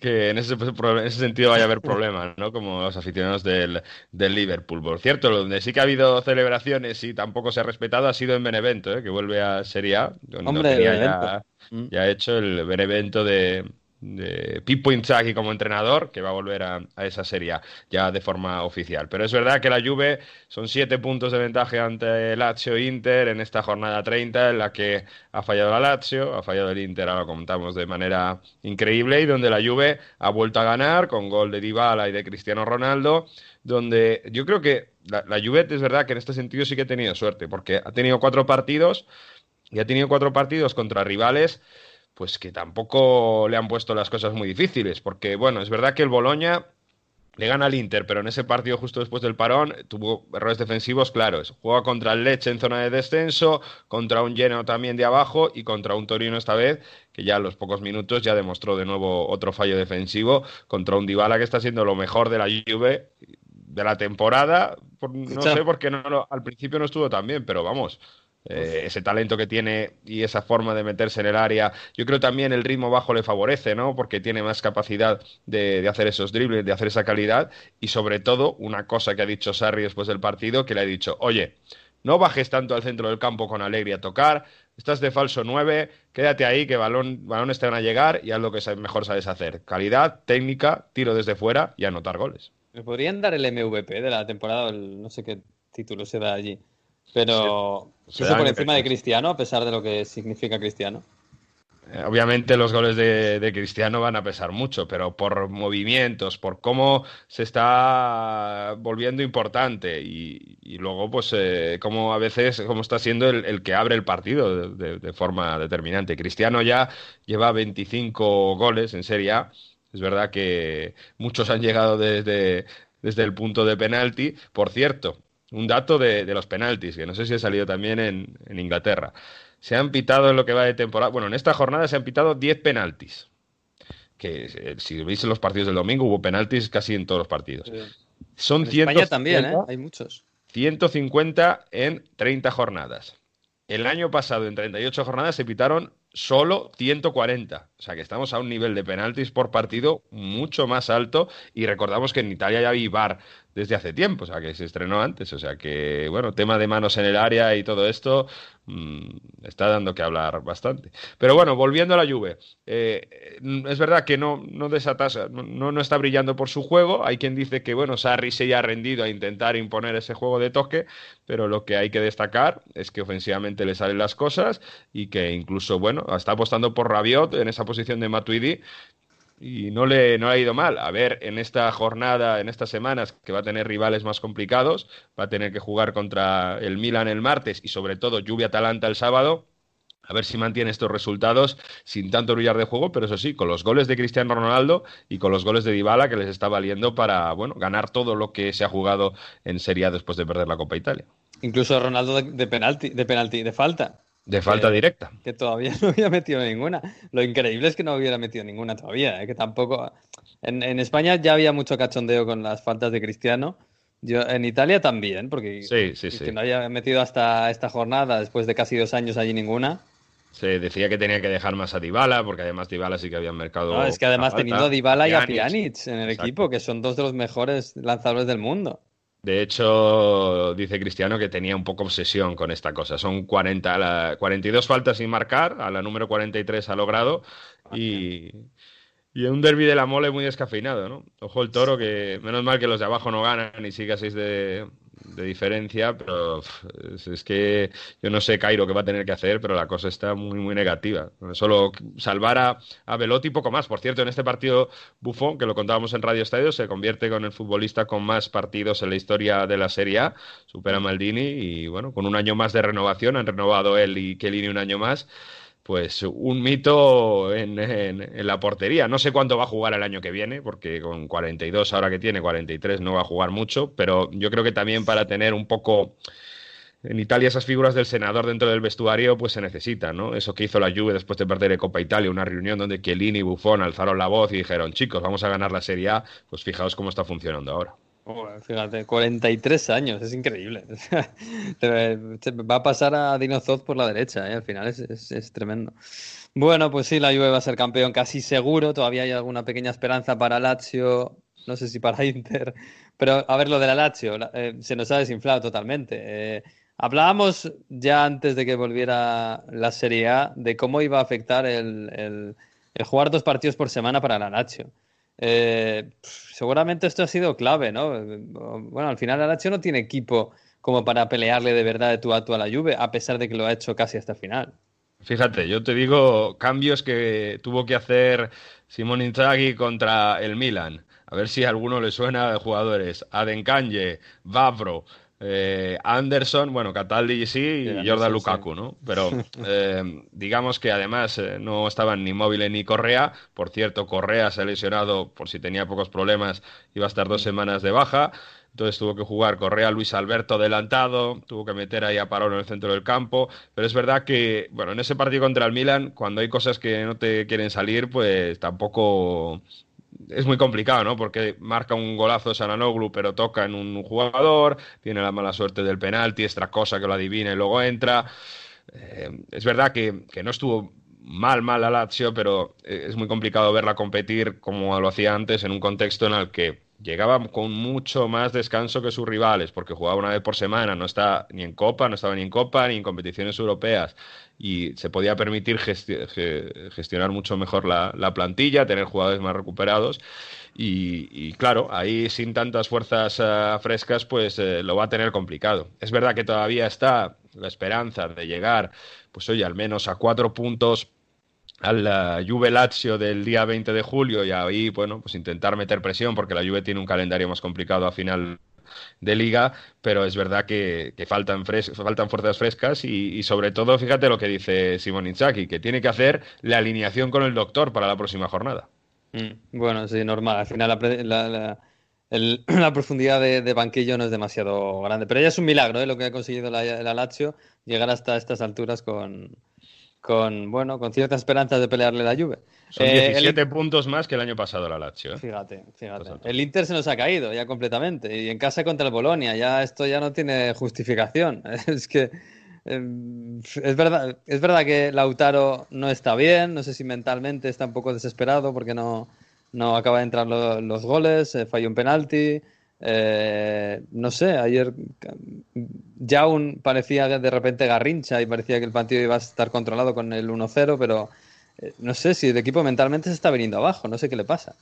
que en, ese, en ese sentido vaya a haber problemas, ¿no? Como los aficionados del, del Liverpool. Por cierto, donde sí que ha habido celebraciones y tampoco se ha respetado ha sido en Benevento, ¿eh? que vuelve a Serie A, donde Hombre, ya, ya hecho el Benevento de, de Pippo Inzaghi como entrenador, que va a volver a, esa Serie ya de forma oficial. Pero es verdad que la Juve son siete puntos de ventaja ante Lazio e Inter en esta jornada 30 en la que ha fallado la Lazio, ha fallado el Inter, ahora lo contamos de manera increíble, y donde la Juve ha vuelto a ganar con gol de Dybala y de Cristiano Ronaldo, donde yo creo que la, la Juve es verdad que en este sentido sí que ha tenido suerte, porque ha tenido cuatro partidos y ha tenido cuatro partidos contra rivales pues que tampoco le han puesto las cosas muy difíciles, porque bueno, es verdad que el Boloña le gana al Inter, pero en ese partido justo después del parón tuvo errores defensivos claros. Juega contra el Leche en zona de descenso, contra un Genoa también de abajo y contra un Torino esta vez, que ya a los pocos minutos ya demostró de nuevo otro fallo defensivo, contra un Dybala que está siendo lo mejor de la Juve de la temporada. Por- no sé por qué no, al principio no estuvo tan bien, pero vamos. Eh, ese talento que tiene y esa forma de meterse en el área, yo creo también el ritmo bajo le favorece, ¿no? Porque tiene más capacidad de, de hacer esos dribles, de hacer esa calidad y sobre todo una cosa que ha dicho Sarri después del partido, que le ha dicho, oye, no bajes tanto al centro del campo con alegría a tocar, estás de falso 9, quédate ahí que balón, balones te van a llegar y haz lo que mejor sabes hacer, calidad, técnica, tiro desde fuera y anotar goles. ¿Me podrían dar el MVP de la temporada? el- no sé qué título se da allí. Pero da por en encima de. Cristiano, a pesar de lo que significa Cristiano. Eh, Obviamente los goles de, de Cristiano van a pesar mucho, pero por movimientos, por cómo se está volviendo importante y, y luego pues eh, cómo a veces cómo está siendo el, el que abre el partido de, de- de forma determinante. Cristiano ya lleva 25 goles en Serie A. Es verdad que muchos han llegado desde, desde el punto de penalti. Por cierto, un dato de, de los penaltis, que no sé si ha salido también en, en Inglaterra. Se han pitado en lo que va de temporada. Bueno, en esta jornada se han pitado 10 penaltis. Que eh, si veis en los partidos del domingo hubo penaltis casi en todos los partidos. Son En España 150, también, ¿eh? Hay muchos. 150 en 30 jornadas. El año pasado en 38 jornadas se pitaron solo 140. O sea que estamos a un nivel de penaltis por partido mucho más alto. Y recordamos que en Italia ya hay VAR desde hace tiempo, o sea, que se estrenó antes, o sea, que, bueno, tema de manos en el área y todo esto mm, está dando que hablar bastante. Pero bueno, volviendo a la Juve, eh, es verdad que no, no desatasa, no, no está brillando por su juego, hay quien dice que, bueno, Sarri se ha rendido a intentar imponer ese juego de toque, pero lo que hay que destacar es que ofensivamente le salen las cosas y que incluso, bueno, está apostando por Rabiot en esa posición de Matuidi, y no le, no ha ido mal. A ver, en esta jornada, en estas semanas, que va a tener rivales más complicados, va a tener que jugar contra el Milan el martes y sobre todo lluvia Atalanta el sábado. A ver si mantiene estos resultados sin tanto brillar de juego, pero eso sí, con los goles de Cristiano Ronaldo y con los goles de Dybala que les está valiendo para, bueno, ganar todo lo que se ha jugado en Serie A después de perder la Copa Italia. Incluso Ronaldo de, penalti, de penalti, de falta. De falta que, directa. Que todavía [laughs] no había metido ninguna. Lo increíble es que no hubiera metido ninguna todavía. ¿eh? Que tampoco. En, en, España ya había mucho cachondeo con las faltas de Cristiano. Yo, en Italia también, porque sí, sí, sí. que no había metido hasta esta jornada, después de casi dos años allí ninguna. Se decía que tenía que dejar más a Dybala, porque además Dybala sí que había mercado. No, es que además teniendo a Dybala y a Pjanic en el Exacto. equipo, que son dos de los mejores lanzadores del mundo. De hecho, dice Cristiano que tenía un poco obsesión con esta cosa. Son 40, la, 42 faltas sin marcar, a la número 43 ha logrado y, y un derby de la mole muy descafeinado, ¿no? Ojo el toro, que menos mal que los de abajo no ganan y sigue a 6 de, de diferencia, pero es, que yo no sé Cairo qué va a tener que hacer, pero la cosa está muy, muy negativa. Solo salvar a, a Velotti poco más. Por cierto, en este partido Buffon, que lo contábamos en Radio Estadio, se convierte con el futbolista con más partidos en la historia de la Serie A, supera a Maldini y bueno, con un año más de renovación, han renovado él y Chiellini un año más pues un mito en, en, la portería. No sé cuánto va a jugar el año que viene, porque con 42 ahora que tiene, 43 no va a jugar mucho, pero yo creo que también para tener un poco en Italia esas figuras del senador dentro del vestuario pues se necesitan, ¿no? Eso que hizo la Juve después de perder de Copa Italia, una reunión donde Chiellini y Buffon alzaron la voz y dijeron, chicos, vamos a ganar la Serie A, pues fijaos cómo está funcionando ahora. Fíjate, 43 años, es increíble. [laughs] va a pasar a Dinozoz por la derecha, ¿eh? al final es, tremendo. Bueno, pues sí, la Juve va a ser campeón casi seguro. Todavía hay alguna pequeña esperanza para Lazio, no sé si para [laughs] Inter. Pero a ver, lo de la Lazio, eh, se nos ha desinflado totalmente. Eh, hablábamos ya antes de que volviera la Serie A de cómo iba a afectar el, el jugar dos partidos por semana para la Lazio. Eh, seguramente esto ha sido clave, ¿no? Bueno, al final la Lazio no tiene equipo como para pelearle de verdad de tú a tú a la Juve, a pesar de que lo ha hecho casi hasta el final. Fíjate, yo te digo cambios que tuvo que hacer Simón Inzaghi contra el Milan. A ver si a alguno le suena de jugadores. Adenkanje, Vavro, eh, Anderson, bueno, Cataldi sí y Jordan sí, Lukaku, ¿no? Pero [laughs] eh, digamos que además eh, no estaban ni Móvil ni Correa. Por cierto, Correa se ha lesionado por si tenía pocos problemas, iba a estar dos semanas de baja. Entonces tuvo que jugar Correa, Luis Alberto adelantado, tuvo que meter ahí a Parón en el centro del campo. Pero es verdad que, bueno, en ese partido contra el Milan, cuando hay cosas que no te quieren salir, pues tampoco es muy complicado, ¿no? Porque marca un golazo Sananoglu, pero toca en un jugador, tiene la mala suerte del penalti, extra cosa que lo adivina y luego entra. Eh, es verdad que, que, no estuvo mal, mal la Lazio, pero es muy complicado verla competir como lo hacía antes en un contexto en el que llegaba con mucho más descanso que sus rivales, porque jugaba una vez por semana, no está ni en Copa, no estaba ni en Copa, ni en competiciones europeas, y se podía permitir gesti gestionar mucho mejor la, la, plantilla, tener jugadores más recuperados, y, claro, ahí sin tantas fuerzas uh, frescas, pues uh, lo va a tener complicado. Es verdad que todavía está la esperanza de llegar, pues oye, al menos a cuatro puntos al Juve Lazio del día 20 de julio y ahí, bueno, pues intentar meter presión porque la Juve tiene un calendario más complicado a final de liga, pero es verdad que, faltan, faltan fuerzas frescas y, sobre todo, fíjate lo que dice Simón Inzaghi, que tiene que hacer la alineación con el doctor para la próxima jornada. Mm, bueno, sí, normal. Al final la, la, la, [clears throat] la profundidad de, de, banquillo no es demasiado grande, pero ya es un milagro ¿eh? lo que ha conseguido la, la Lazio, llegar hasta estas alturas con, con bueno con ciertas esperanzas de pelearle la Juve. Son eh, 17 el... puntos más que el año pasado la Lazio. ¿eh? Fíjate, fíjate. El Inter se nos ha caído ya completamente y en casa contra el Bolonia ya esto ya no tiene justificación. [laughs] Es que eh, es verdad es verdad que Lautaro no está bien, no sé si mentalmente está un poco desesperado porque no no acaba de entrar lo, los goles, eh, falló un penalti. Eh, no sé, ayer ya un parecía de repente garrincha y parecía que el partido iba a estar controlado con el 1-0, pero eh, no sé si el equipo mentalmente se está viniendo abajo, no sé qué le pasa.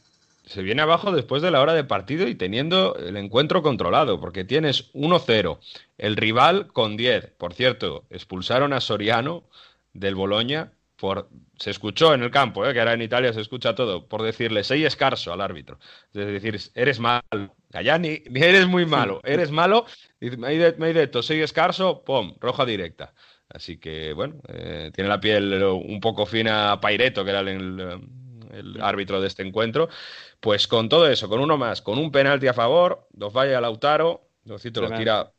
Se viene abajo después de la hora de partido y teniendo el encuentro controlado, porque tienes 1-0, el rival con 10. Por cierto, expulsaron a Soriano del Boloña por se escuchó en el campo, ¿eh? que ahora en Italia se escucha todo, por decirle sei escarso al árbitro. Es decir, eres malo. Allá ni, ni eres muy malo, eres malo, y me hai detto sei escarso, pum, roja directa. Así que, bueno, eh, tiene la piel un poco fina Paireto, que era el, el, árbitro de este encuentro. Pues con todo eso, con uno más, con un penalti a favor, dos vaya a Lautaro, lo tira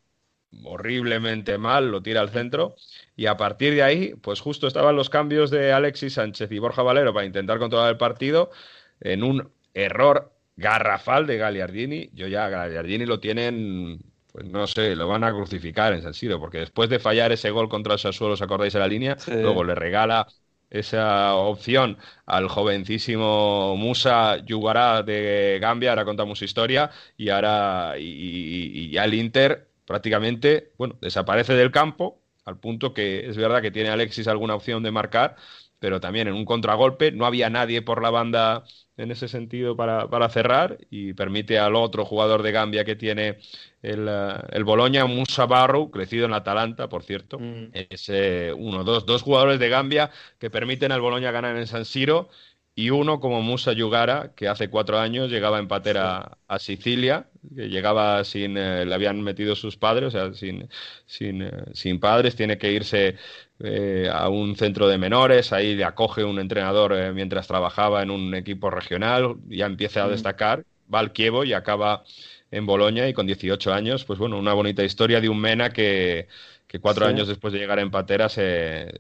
horriblemente mal, lo tira al centro. Y a partir de ahí, pues justo estaban los cambios de Alexis Sánchez y Borja Valero para intentar controlar el partido en un error garrafal de Gagliardini. Yo ya Gagliardini lo tienen, pues no sé, lo van a crucificar en San Siro, porque después de fallar ese gol contra el Sassuolo, ¿os acordáis de la línea? Luego le regala esa opción al jovencísimo Musa Yugará de Gambia, ahora contamos su historia, y ahora y, y ya el Inter prácticamente, bueno, desaparece del campo, al punto que es verdad que tiene Alexis alguna opción de marcar, pero también en un contragolpe no había nadie por la banda en ese sentido para, para cerrar y permite al otro jugador de Gambia que tiene el, uh, el Boloña, Musa Barrow, crecido en la Atalanta, por cierto, mm. es eh, uno, dos, dos jugadores de Gambia que permiten al Boloña ganar en San Siro y uno como Musa Yugara, que hace cuatro años llegaba en patera a Sicilia, que llegaba sin, eh, le habían metido sus padres, o sea, sin, sin, eh, sin padres, tiene que irse eh, a un centro de menores, ahí le acoge un entrenador mientras trabajaba en un equipo regional, ya empieza a destacar, va al Kievo y acaba en Boloña y con 18 años, pues bueno, una bonita historia de un Mena que, que cuatro sí. años después de llegar en patera se,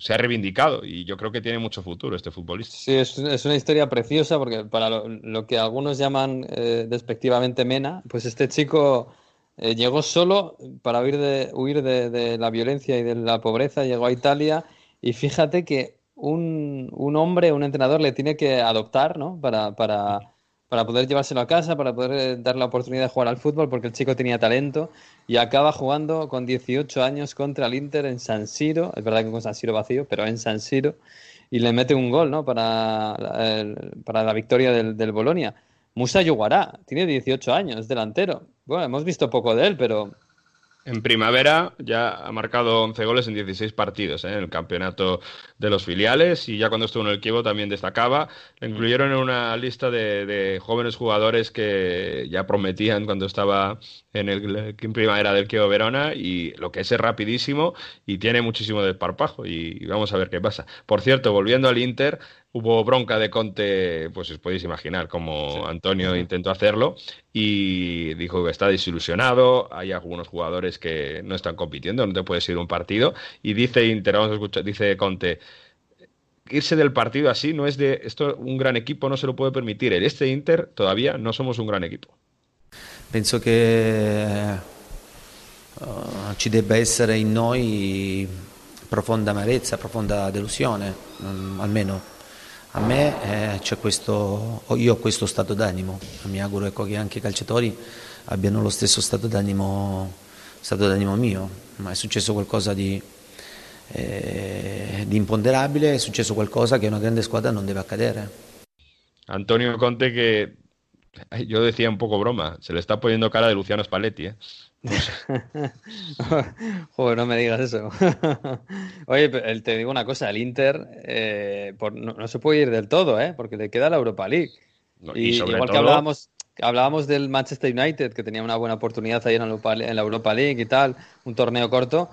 se, ha reivindicado y yo creo que tiene mucho futuro este futbolista. Sí, es, es una historia preciosa porque para lo, que algunos llaman eh, despectivamente Mena, pues este chico eh, llegó solo para huir, de, huir de, la violencia y de la pobreza, llegó a Italia y fíjate que un, un hombre, un entrenador le tiene que adoptar, ¿no? Para, para para poder llevárselo a casa, para poder eh, dar la oportunidad de jugar al fútbol, porque el chico tenía talento y acaba jugando con 18 años contra el Inter en San Siro, es verdad que con San Siro vacío, pero en San Siro, y le mete un gol ¿no? para, para la victoria del, del Bolonia. Musa Yuguará, tiene 18 años, delantero. Bueno, hemos visto poco de él, pero en primavera ya ha marcado 11 goles en 16 partidos ¿eh? en el campeonato de los filiales y ya cuando estuvo en el Kievo también destacaba. Le mm. incluyeron en una lista de, de jóvenes jugadores que ya prometían cuando estaba en, el, en primavera del Kievo Verona y lo que es es rapidísimo y tiene muchísimo desparpajo y vamos a ver qué pasa. Por cierto, volviendo al Inter, hubo bronca de Conte, pues os podéis imaginar cómo sí. Antonio intentó hacerlo y dijo que está desilusionado, hay algunos jugadores que no están compitiendo, no te puedes ir a un partido y dice Inter, vamos a escuchar, dice Conte, irse del partido así no es de esto un gran equipo no se lo puede permitir. En este Inter todavía no somos un gran equipo. Penso che uh, ci debba essere in noi profonda amarezza, profonda delusione, um, almeno a me eh, questo, io ho questo stato d'animo, mi auguro ecco, che anche i calciatori abbiano lo stesso stato d'animo, stato d'animo mio, ma è successo qualcosa di, eh, di imponderabile, è successo qualcosa che una grande squadra non deve accadere. Antonio Conte que yo decía un poco broma, se le está poniendo cara de Luciano Spalletti, ¿eh? [laughs] Joder, no me digas eso. [laughs] Oye, te digo una cosa, el Inter eh, por, no, no, se puede ir del todo, ¿eh? porque le queda la Europa League. No, y, y igual todo... que hablábamos, hablábamos del Manchester United, que tenía una buena oportunidad ahí en la, Europa, en la Europa League y tal, un torneo corto.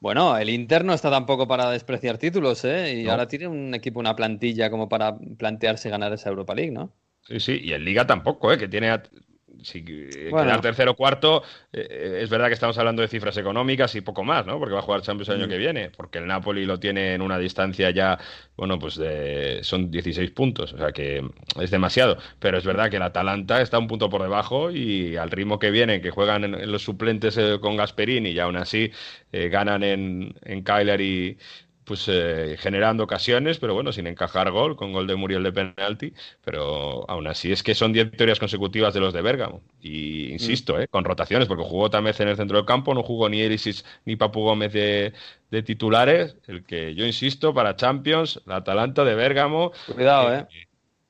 Bueno, el Inter no está tampoco para despreciar títulos, ¿eh? Y no. ahora tiene un equipo, una plantilla como para plantearse ganar esa Europa League, ¿no? Sí, sí, y en Liga tampoco, ¿eh? Que tiene si bueno. quedar tercero o cuarto, eh, es verdad que estamos hablando de cifras económicas y poco más, ¿no? Porque va a jugar Champions el año mm. que viene, porque el Napoli lo tiene en una distancia ya, bueno, pues de, son 16 puntos, o sea que es demasiado. Pero es verdad que el Atalanta está un punto por debajo y al ritmo que viene, que juegan en, en los suplentes eh, con Gasperini y aún así eh, ganan en, en Cagliari pues eh, generando ocasiones, pero bueno, sin encajar gol, con gol de Muriel de penalti, pero aún así es que son 10 victorias consecutivas de los de Bérgamo. Y insisto, mm. eh, con rotaciones, porque jugó también en el centro del campo, no jugó ni Erisis ni Papu Gómez de, titulares, el que yo insisto, para Champions, la Atalanta de Bérgamo. Cuidado, eh.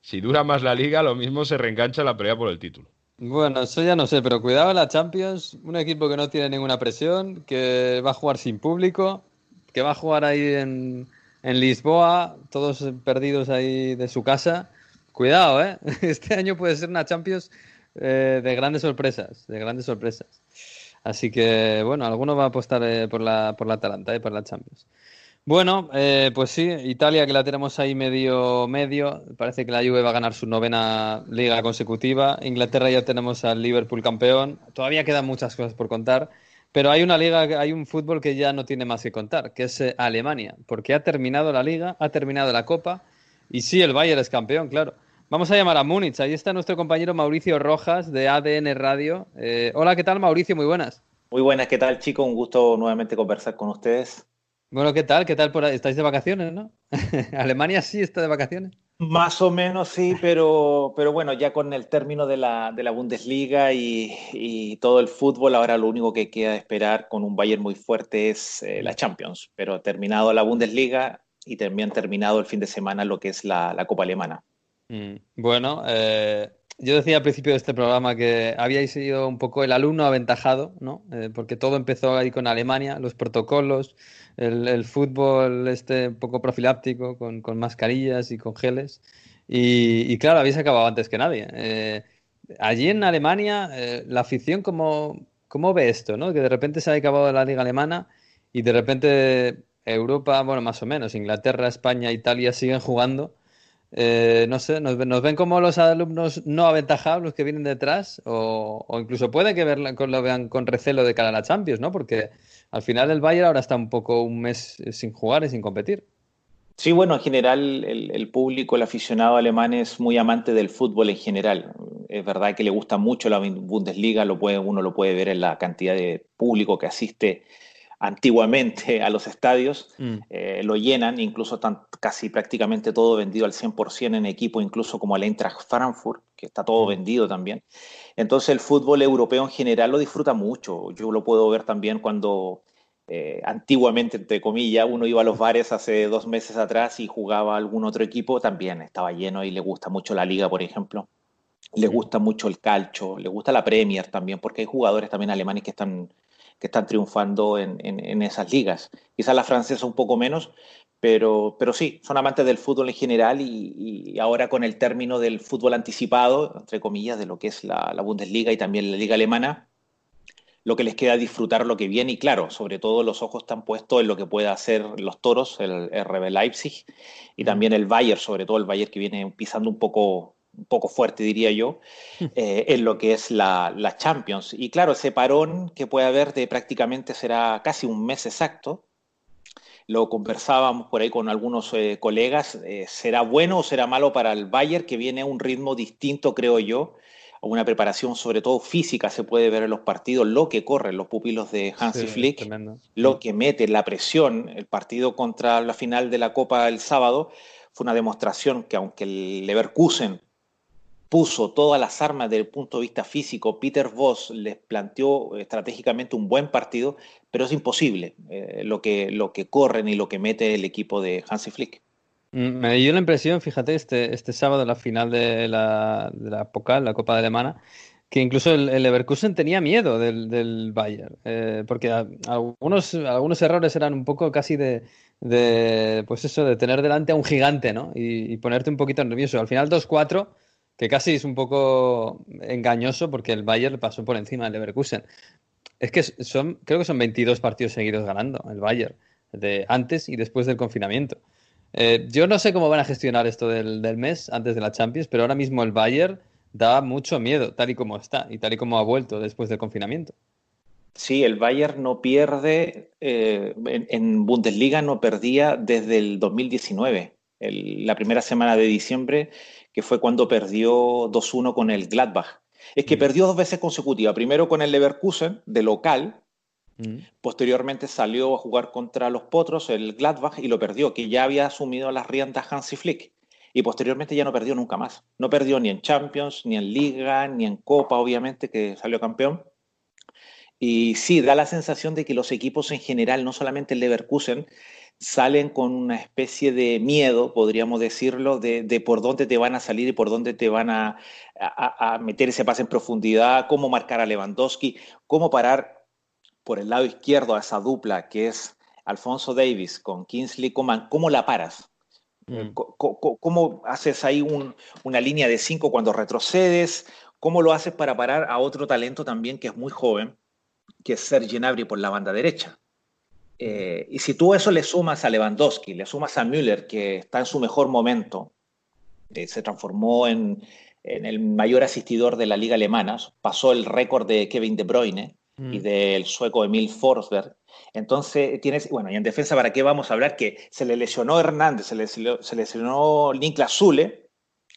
Si dura más la liga, lo mismo se reengancha la pelea por el título. Bueno, eso ya no sé, pero cuidado en la Champions, un equipo que no tiene ninguna presión, que va a jugar sin público, que va a jugar ahí en, Lisboa, todos perdidos ahí de su casa. Cuidado, ¿eh? [laughs] Este año puede ser una Champions eh, de grandes sorpresas, de grandes sorpresas. Así que, bueno, alguno va a apostar eh, por, la, por la Atalanta, eh, por la Champions. Bueno, eh, pues sí, Italia que la tenemos ahí medio medio, parece que la Juve va a ganar su novena liga consecutiva, Inglaterra ya tenemos al Liverpool campeón, todavía quedan muchas cosas por contar, pero hay una liga, hay un fútbol que ya no tiene más que contar, que es eh, Alemania, porque ha terminado la liga, ha terminado la copa y sí, el Bayern es campeón, claro. Vamos a llamar a Múnich, ahí está nuestro compañero Mauricio Rojas de ADN Radio. Eh, hola, ¿qué tal Mauricio? Muy buenas. Muy buenas, ¿qué tal chicos? Un gusto nuevamente conversar con ustedes. Bueno, ¿qué tal? ¿Qué tal por? ¿Estáis de vacaciones, no? [laughs] ¿Alemania sí está de vacaciones? Más o menos sí, pero, pero bueno, ya con el término de la, de la Bundesliga y, todo el fútbol, ahora lo único que queda esperar con un Bayern muy fuerte es eh, la Champions. Pero terminado la Bundesliga y también terminado el fin de semana lo que es la, Copa Alemana. Mm, bueno, eh, yo decía al principio de este programa que habíais sido un poco el alumno aventajado, ¿no? Eh, porque todo empezó ahí con Alemania, los protocolos, el, fútbol este un poco profiláptico, con, mascarillas y con geles. Y, claro, habéis acabado antes que nadie. Eh, allí en Alemania, eh, la afición, ¿cómo, ¿cómo ve esto? ¿no? Que de repente se ha acabado la liga alemana y de repente Europa, bueno, más o menos, Inglaterra, España, Italia siguen jugando. Eh, no sé, nos, ven como los alumnos no aventajados, los que vienen detrás, o, incluso puede que lo vean con recelo de cara a la Champions, ¿no? Porque al final el Bayern ahora está un poco un mes sin jugar y sin competir. Sí, bueno, en general el, público, el aficionado alemán es muy amante del fútbol en general. Es verdad que le gusta mucho la Bundesliga, lo puede, uno lo puede ver en la cantidad de público que asiste antiguamente a los estadios, mm. eh, lo llenan, incluso están casi prácticamente todo vendido al 100% en equipo, incluso como el Eintracht Frankfurt, que está todo mm. vendido también. Entonces el fútbol europeo en general lo disfruta mucho. Yo lo puedo ver también cuando eh, antiguamente, entre comillas, uno iba a los bares hace dos meses atrás y jugaba algún otro equipo, también estaba lleno y le gusta mucho la liga, por ejemplo. Le gusta mucho el calcio, le gusta la Premier también, porque hay jugadores también alemanes que están que están triunfando en, esas ligas. Quizás la francesa un poco menos, pero, pero sí, son amantes del fútbol en general y, ahora con el término del fútbol anticipado, entre comillas, de lo que es la, Bundesliga y también la liga alemana, lo que les queda disfrutar lo que viene y claro, sobre todo los ojos están puestos en lo que pueda hacer los toros, el RB Leipzig y también el Bayern, sobre todo el Bayern que viene pisando un poco un poco fuerte, diría yo, eh, en lo que es la, Champions. Y claro, ese parón que puede haber de prácticamente será casi un mes exacto. Lo conversábamos por ahí con algunos eh, colegas. Eh, ¿Será bueno o será malo para el Bayern, que viene a un ritmo distinto, creo yo? una preparación sobre todo física se puede ver en los partidos, lo que corren los pupilos de Hansi Flick, lo que mete la presión, el partido contra la final de la Copa el sábado, fue una demostración que aunque el Leverkusen puso todas las armas desde el punto de vista físico. Peter Voss les planteó estratégicamente un buen partido, pero es imposible eh, lo, que, lo que corren y lo que mete el equipo de Hansi Flick. Mm, me dio la impresión, fíjate, este, este sábado, la final de la, de la Pokal, la Copa de Alemana, que incluso el, Leverkusen tenía miedo del, del Bayern, eh, porque algunos, algunos errores eran un poco casi de, de, pues eso, de tener delante a un gigante, ¿no? Y, y ponerte un poquito nervioso. Al final 2-4 que casi es un poco engañoso porque el Bayern pasó por encima del Leverkusen. Es que son, creo que son 22 partidos seguidos ganando el Bayern, de antes y después del confinamiento. Eh, yo no sé cómo van a gestionar esto del, del, mes antes de la Champions, pero ahora mismo el Bayern da mucho miedo, tal y como está y tal y como ha vuelto después del confinamiento. Sí, el Bayern no pierde, eh, en, Bundesliga no perdía desde el 2019. La primera semana de diciembre que fue cuando perdió 2-1 con el Gladbach. Es que mm. perdió dos veces consecutivas, primero con el Leverkusen de local, Mm. Posteriormente salió a jugar contra los Potros, el Gladbach, y lo perdió, que ya había asumido las riendas Hansi Flick. Y posteriormente ya no perdió nunca más. No perdió ni en Champions, ni en Liga, ni en Copa, obviamente, que salió campeón. Y sí, da la sensación de que los equipos en general, no solamente el Leverkusen, salen con una especie de miedo, podríamos decirlo, de, por dónde te van a salir y por dónde te van a, a, meter ese pase en profundidad, cómo marcar a Lewandowski, cómo parar por el lado izquierdo a esa dupla que es Alfonso Davis con Kingsley Coman, ¿cómo la paras? Mm. ¿Cómo, haces ahí una línea de cinco cuando retrocedes? ¿Cómo lo haces para parar a otro talento también que es muy joven, que es Sergi Gnabry por la banda derecha? Eh, y si tú eso le sumas a Lewandowski, le sumas a Müller, que está en su mejor momento, eh, se transformó en, en, el mayor asistidor de la liga alemana, pasó el récord de Kevin De Bruyne, y mm. del sueco Emil Forsberg. Entonces, tienes, bueno, y en defensa, ¿para qué vamos a hablar? Que se le lesionó Hernández, se le, se lesionó Niklas Zule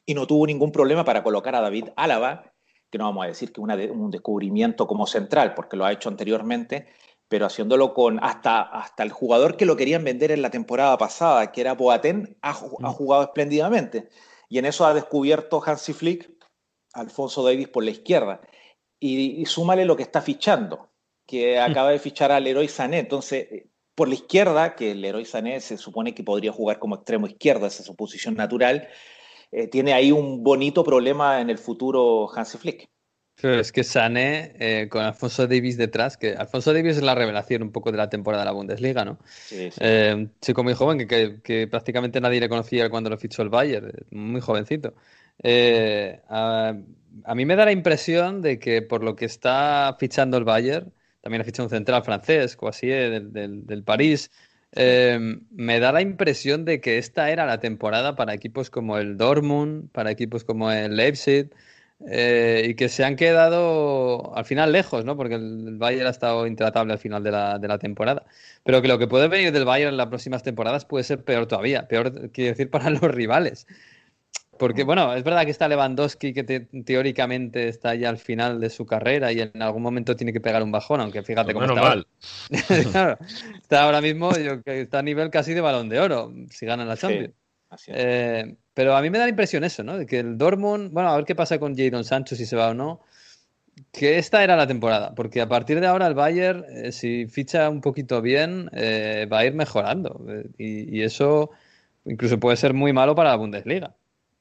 y no tuvo ningún problema para colocar a David Álava, que no vamos a decir que una un descubrimiento como central, porque lo ha hecho anteriormente, pero haciéndolo con hasta, hasta el jugador que lo querían vender en la temporada pasada, que era Boateng, ha, ha jugado espléndidamente. Y en eso ha descubierto Hansi Flick, Alfonso Davis por la izquierda y, súmale lo que está fichando, que acaba de fichar al Leroy Sané. Entonces, eh, por la izquierda, que el Leroy Sané se supone que podría jugar como extremo izquierdo, esa es su posición natural, eh, tiene ahí un bonito problema en el futuro Hansi Flick. Es que Sané eh, con Alfonso Davis detrás, que Alfonso Davis es la revelación un poco de la temporada de la Bundesliga, ¿no? Sí, sí. chico muy joven que, que, prácticamente nadie le conocía cuando lo fichó el Bayern, muy jovencito. A, a mí me da la impresión de que por lo que está fichando el Bayern, también ha fichado un central francés, así, eh, del, del, París, eh, me da la impresión de que esta era la temporada para equipos como el Dortmund, para equipos como el Leipzig, eh, y que se han quedado al final lejos, ¿no? Porque el Bayern ha estado intratable al final de la, de la temporada. Pero que lo que puede venir del Bayern en las próximas temporadas puede ser peor todavía, peor, quiero decir, para los rivales. Porque, bueno, es verdad que está Lewandowski, que teóricamente está ya al final de su carrera y en algún momento tiene que pegar un bajón, aunque fíjate cómo está. Mal. [laughs] está ahora mismo, yo, está a nivel casi de balón de oro, si gana la Champions. Eh, pero a mí me da la impresión eso, ¿no? De que el Dortmund, bueno, a ver qué pasa con Jadon Sancho, si se va o no, que esta era la temporada, porque a partir de ahora el Bayern, eh, si ficha un poquito bien, eh, va a ir mejorando. y eso incluso puede ser muy malo para la Bundesliga.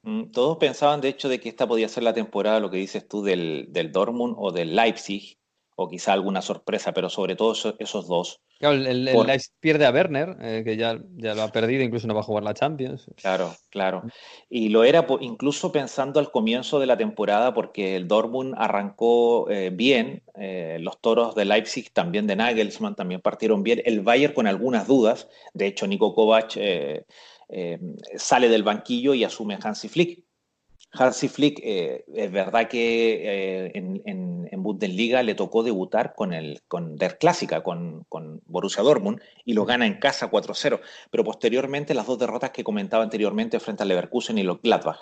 Mm, todos pensaban, de hecho, de que esta podía ser la temporada, lo que dices tú, del, del Dortmund o del Leipzig, o quizá alguna sorpresa, pero sobre todo esos, dos. Claro, el, Leipzig pierde a Werner, eh, que ya, ya lo ha perdido, incluso no va a jugar la Champions. Claro, claro. Y lo era incluso pensando al comienzo de la temporada, porque el Dortmund arrancó eh, bien, eh, los toros de Leipzig también de Nagelsmann también partieron bien, el Bayern con algunas dudas, de hecho Nico Kovac sale del banquillo y asume Hansi Flick. Hansi Flick, eh, es verdad que eh, en, Bundesliga le tocó debutar con, el, con Der Clásica, con, con Borussia Dortmund, y lo gana en casa 4-0, pero posteriormente las dos derrotas que comentaba anteriormente frente al Leverkusen y los Gladbach.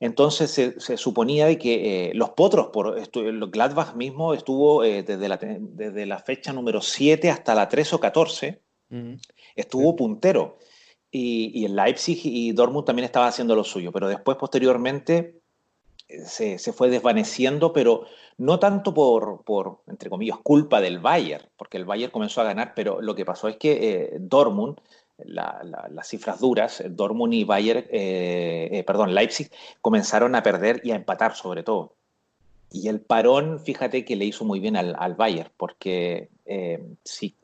Entonces se, suponía de que los potros, por los Gladbach mismo estuvo desde, la, desde la fecha número 7 hasta la 3 o 14, estuvo puntero y, el Leipzig y Dortmund también estaba haciendo lo suyo, pero después, posteriormente, eh, se, se fue desvaneciendo, pero no tanto por, por, entre comillas, culpa del Bayern, porque el Bayern comenzó a ganar, pero lo que pasó es que eh, Dortmund, las cifras duras, Dortmund y Bayern, eh, perdón, Leipzig, comenzaron a perder y a empatar sobre todo. Y el parón, fíjate que le hizo muy bien al, al Bayern, porque si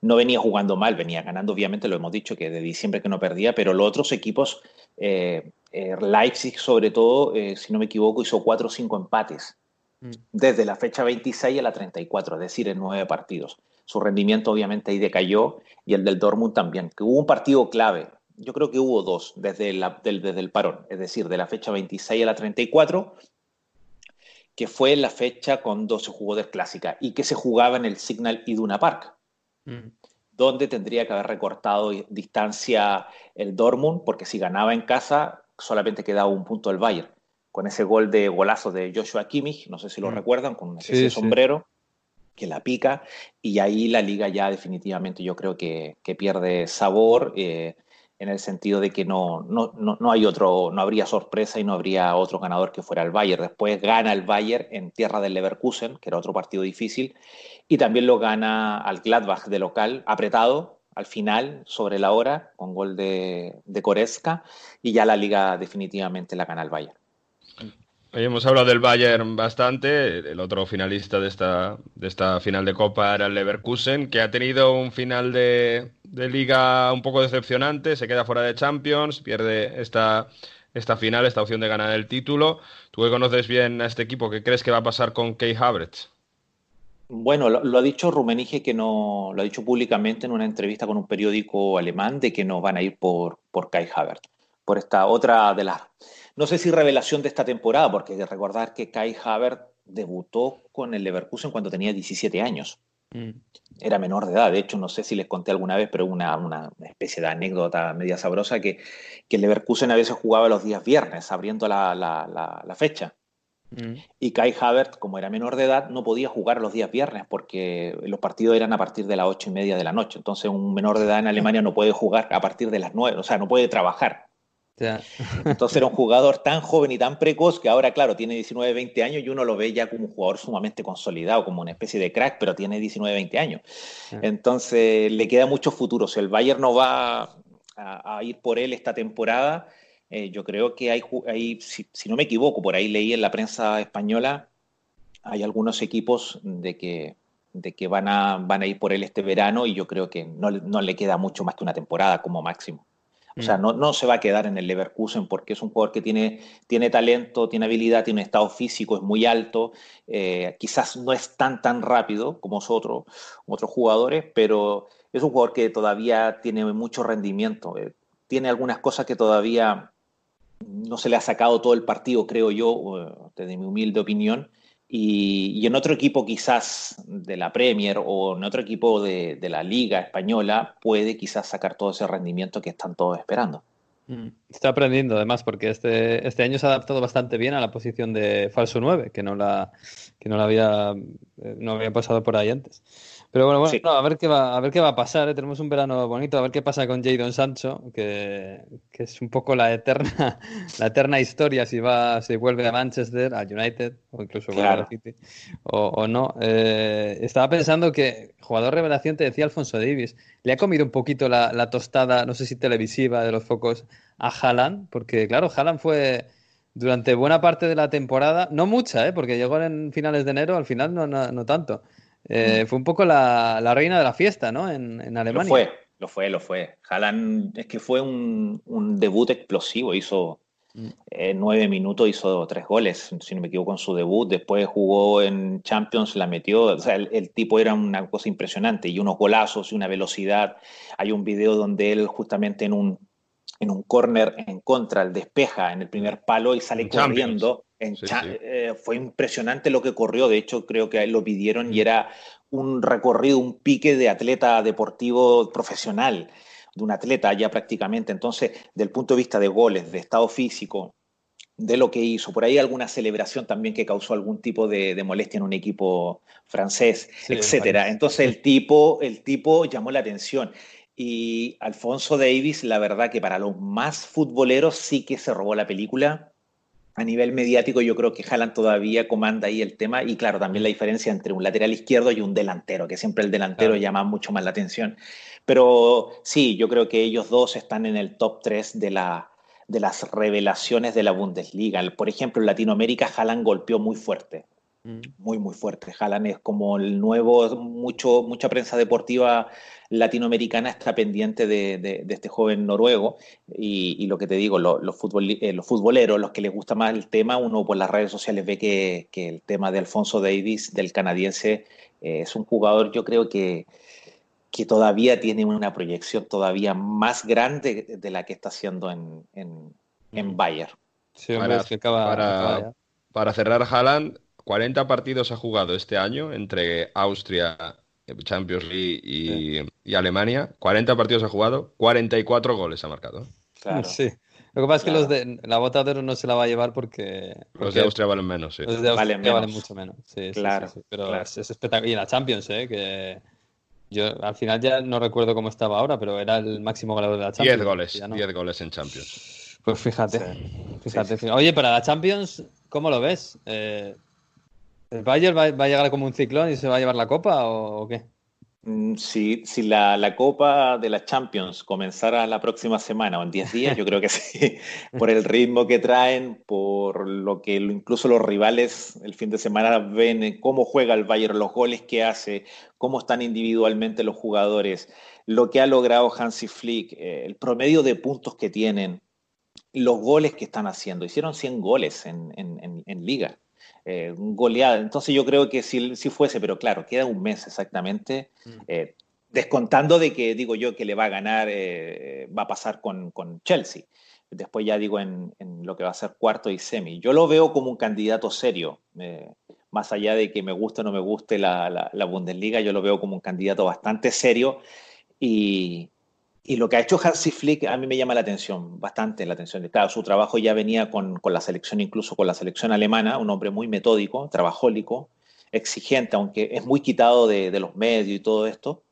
no venía jugando mal, venía ganando, obviamente lo hemos dicho que de diciembre que no perdía, pero los otros equipos, eh, eh, Leipzig sobre todo, eh, si no me equivoco, hizo cuatro o cinco empates mm. desde la fecha 26 a la 34, es decir, en nueve partidos. Su rendimiento obviamente ahí decayó y el del Dortmund también, que hubo un partido clave, yo creo que hubo dos desde, la, desde el parón, es decir, de la fecha 26 a la 34, que fue la fecha con 12 jugadores clásica y que se jugaba en el Signal Iduna Park donde tendría que haber recortado distancia el Dortmund, porque si ganaba en casa solamente quedaba un punto el Bayern. Con ese gol de golazo de Joshua Kimmich, no sé si lo mm. recuerdan, con ese sombrero. que la pica y ahí la liga ya definitivamente yo creo que, que pierde sabor. Eh, en el sentido de que no, no, no, hay otro, no habría sorpresa y no habría otro ganador que fuera el Bayern. Después gana el Bayern en tierra del Leverkusen, que era otro partido difícil, y también lo gana al Gladbach de local, apretado al final, sobre la hora, con gol de, de Koreska, y ya la liga definitivamente la gana el Bayern. Hoy hemos hablado del Bayern bastante. El otro finalista de esta, de esta final de Copa era el Leverkusen, que ha tenido un final de, liga un poco decepcionante. Se queda fuera de Champions, pierde esta, esta final, esta opción de ganar el título. Tú que conoces bien a este equipo, ¿qué crees que va a pasar con Key Havertz? Bueno, lo, ha dicho Rumenige que no, lo ha dicho públicamente en una entrevista con un periódico alemán de que no van a ir por, por Kai Havertz, por esta otra de las no sé si revelación de esta temporada, porque hay que recordar que Kai Havertz debutó con el Leverkusen cuando tenía 17 años. Mm. Era menor de edad, de hecho, no sé si les conté alguna vez, pero una, una especie de anécdota media sabrosa que, que, el Leverkusen a veces jugaba los días viernes, abriendo la, la, fecha. Mm. Y Kai Havertz, como era menor de edad, no podía jugar los días viernes porque los partidos eran a partir de las ocho y media de la noche. Entonces, un menor de edad en Alemania no puede jugar a partir de las nueve, o sea, no puede trabajar. Entonces era un jugador tan joven y tan precoz que ahora, claro, tiene 19, 20 años y uno lo ve ya como un jugador sumamente consolidado, como una especie de crack, pero tiene 19, 20 años. Entonces le queda mucho futuro. Si el Bayern no va a, ir por él esta temporada, eh, yo creo que hay, hay si, no me equivoco, por ahí leí en la prensa española, hay algunos equipos de que de que van a, van a ir por él este verano y yo creo que no, no le queda mucho más que una temporada como máximo. O sea, mm. no, no, se va a quedar en el Leverkusen porque es un jugador que tiene, tiene talento, tiene habilidad, tiene un estado físico, es muy alto. Eh, quizás no es tan, tan rápido como otros, otros jugadores, pero es un jugador que todavía tiene mucho rendimiento. Eh, tiene algunas cosas que todavía no se le ha sacado todo el partido, creo yo, desde mi humilde opinión. Y, en otro equipo quizás de la Premier o en otro equipo de, la Liga Española puede quizás sacar todo ese rendimiento que están todos esperando. Mm. Está aprendiendo además porque este, este año se ha adaptado bastante bien a la posición de falso 9, que no la, que no la había, eh, no había pasado por ahí antes. Pero bueno, bueno a ver qué va, a ver qué va a pasar. ¿eh? Tenemos un verano bonito, a ver qué pasa con Jadon Sancho, que, que, es un poco la eterna, [laughs] la eterna historia si va, si vuelve a Manchester, a United, o incluso a City, o, no. Eh, estaba pensando que jugador revelación te decía Alfonso Davis, le ha comido un poquito la, la tostada, no sé si televisiva de los focos a Haaland, porque claro, Haaland fue durante buena parte de la temporada, no mucha, ¿eh? porque llegó en finales de enero, al final no, no, no tanto eh, fue un poco la, reina de la fiesta, ¿no? En, Alemania. Lo fue, lo fue, lo fue. Haaland es que fue un, debut explosivo, hizo mm. eh, nueve minutos, hizo tres goles, si no me equivoco, en su debut. Después jugó en Champions, la metió. O sea, el, tipo era una cosa impresionante y unos golazos y una velocidad. Hay un video donde él justamente en un, en un córner en contra, el despeja en el primer palo y sale corriendo. Eh, fue impresionante lo que corrió, de hecho creo que a él lo pidieron y mm. era un recorrido, un pique de atleta deportivo profesional, de un atleta ya prácticamente. Entonces, del punto de vista de goles, de estado físico, de lo que hizo, por ahí alguna celebración también que causó algún tipo de, molestia en un equipo francés, etcétera. Entonces el tipo, el tipo llamó la atención. Y Alfonso Davis, la verdad que para los más futboleros sí que se robó la película a nivel mediático yo creo que Haaland todavía comanda ahí el tema y claro, también la diferencia entre un lateral izquierdo y un delantero, que siempre el delantero llama mucho más la atención. Pero sí, yo creo que ellos dos están en el top 3 de, la, de las revelaciones de la Bundesliga. Por ejemplo, en Latinoamérica Haaland golpeó muy fuerte. Mm. Muy, muy fuerte. Haaland es como el nuevo, mucho, mucha prensa deportiva latinoamericana está pendiente de, este joven noruego y, lo que te digo, los, eh, los, futboleros, los que les gusta más el tema, uno por las redes sociales ve que, el tema de Alfonso Davis, del canadiense, eh, es un jugador yo creo que, que todavía tiene una proyección todavía más grande de la que está haciendo en, en, mm. Bayern. para, para cerrar Haaland, 40 partidos ha jugado este año entre Austria, Champions League y, Alemania. 40 partidos ha jugado, 44 goles ha marcado. Claro. Sí. Lo que pasa es que los de la bota de oro no se la va a llevar porque. Los de Austria valen menos, sí. los de Austria Valen valen, menos. mucho menos. Sí, Claro, sí, sí. Pero claro. es, es espectacular. Y en la Champions, ¿eh? Que yo al final ya no recuerdo cómo estaba ahora, pero era el máximo goleador de la Champions. 10 goles, Ya no. 10 goles en Champions. Pues fíjate, fíjate. fíjate. Oye, para la Champions, ¿cómo lo ves? Eh, ¿El Bayern va, va a llegar como un ciclón y se va a llevar la copa o, o qué? Mm, Si, si la, la Copa de la Champions comenzara la próxima semana o en 10 días, yo creo que sí, [laughs] por el ritmo que traen, por lo que incluso los rivales el fin de semana ven eh, cómo juega el Bayern, los goles que hace, cómo están individualmente los jugadores, lo que ha logrado Hansi Flick, eh, el promedio de puntos que tienen, los goles que están haciendo. Hicieron 100 goles en, en- en- en liga, eh, goleada. Entonces yo creo que si, si fuese, pero claro, queda un mes exactamente, eh, descontando de que digo yo que le va a ganar, eh, va a pasar con, con Chelsea. Después ya digo en, en lo que va a ser cuarto y semi. Yo lo veo como un candidato serio. eh, más allá de que me guste o no me guste la, la- la Bundesliga, yo lo veo como un candidato bastante serio. Y, y lo que ha hecho Hansi Flick a mí me llama la atención, bastante la atención. Claro, su trabajo ya venía con, con la selección, incluso con la selección alemana, un hombre muy metódico, trabajólico, exigente, aunque es muy quitado de, de los medios y todo esto,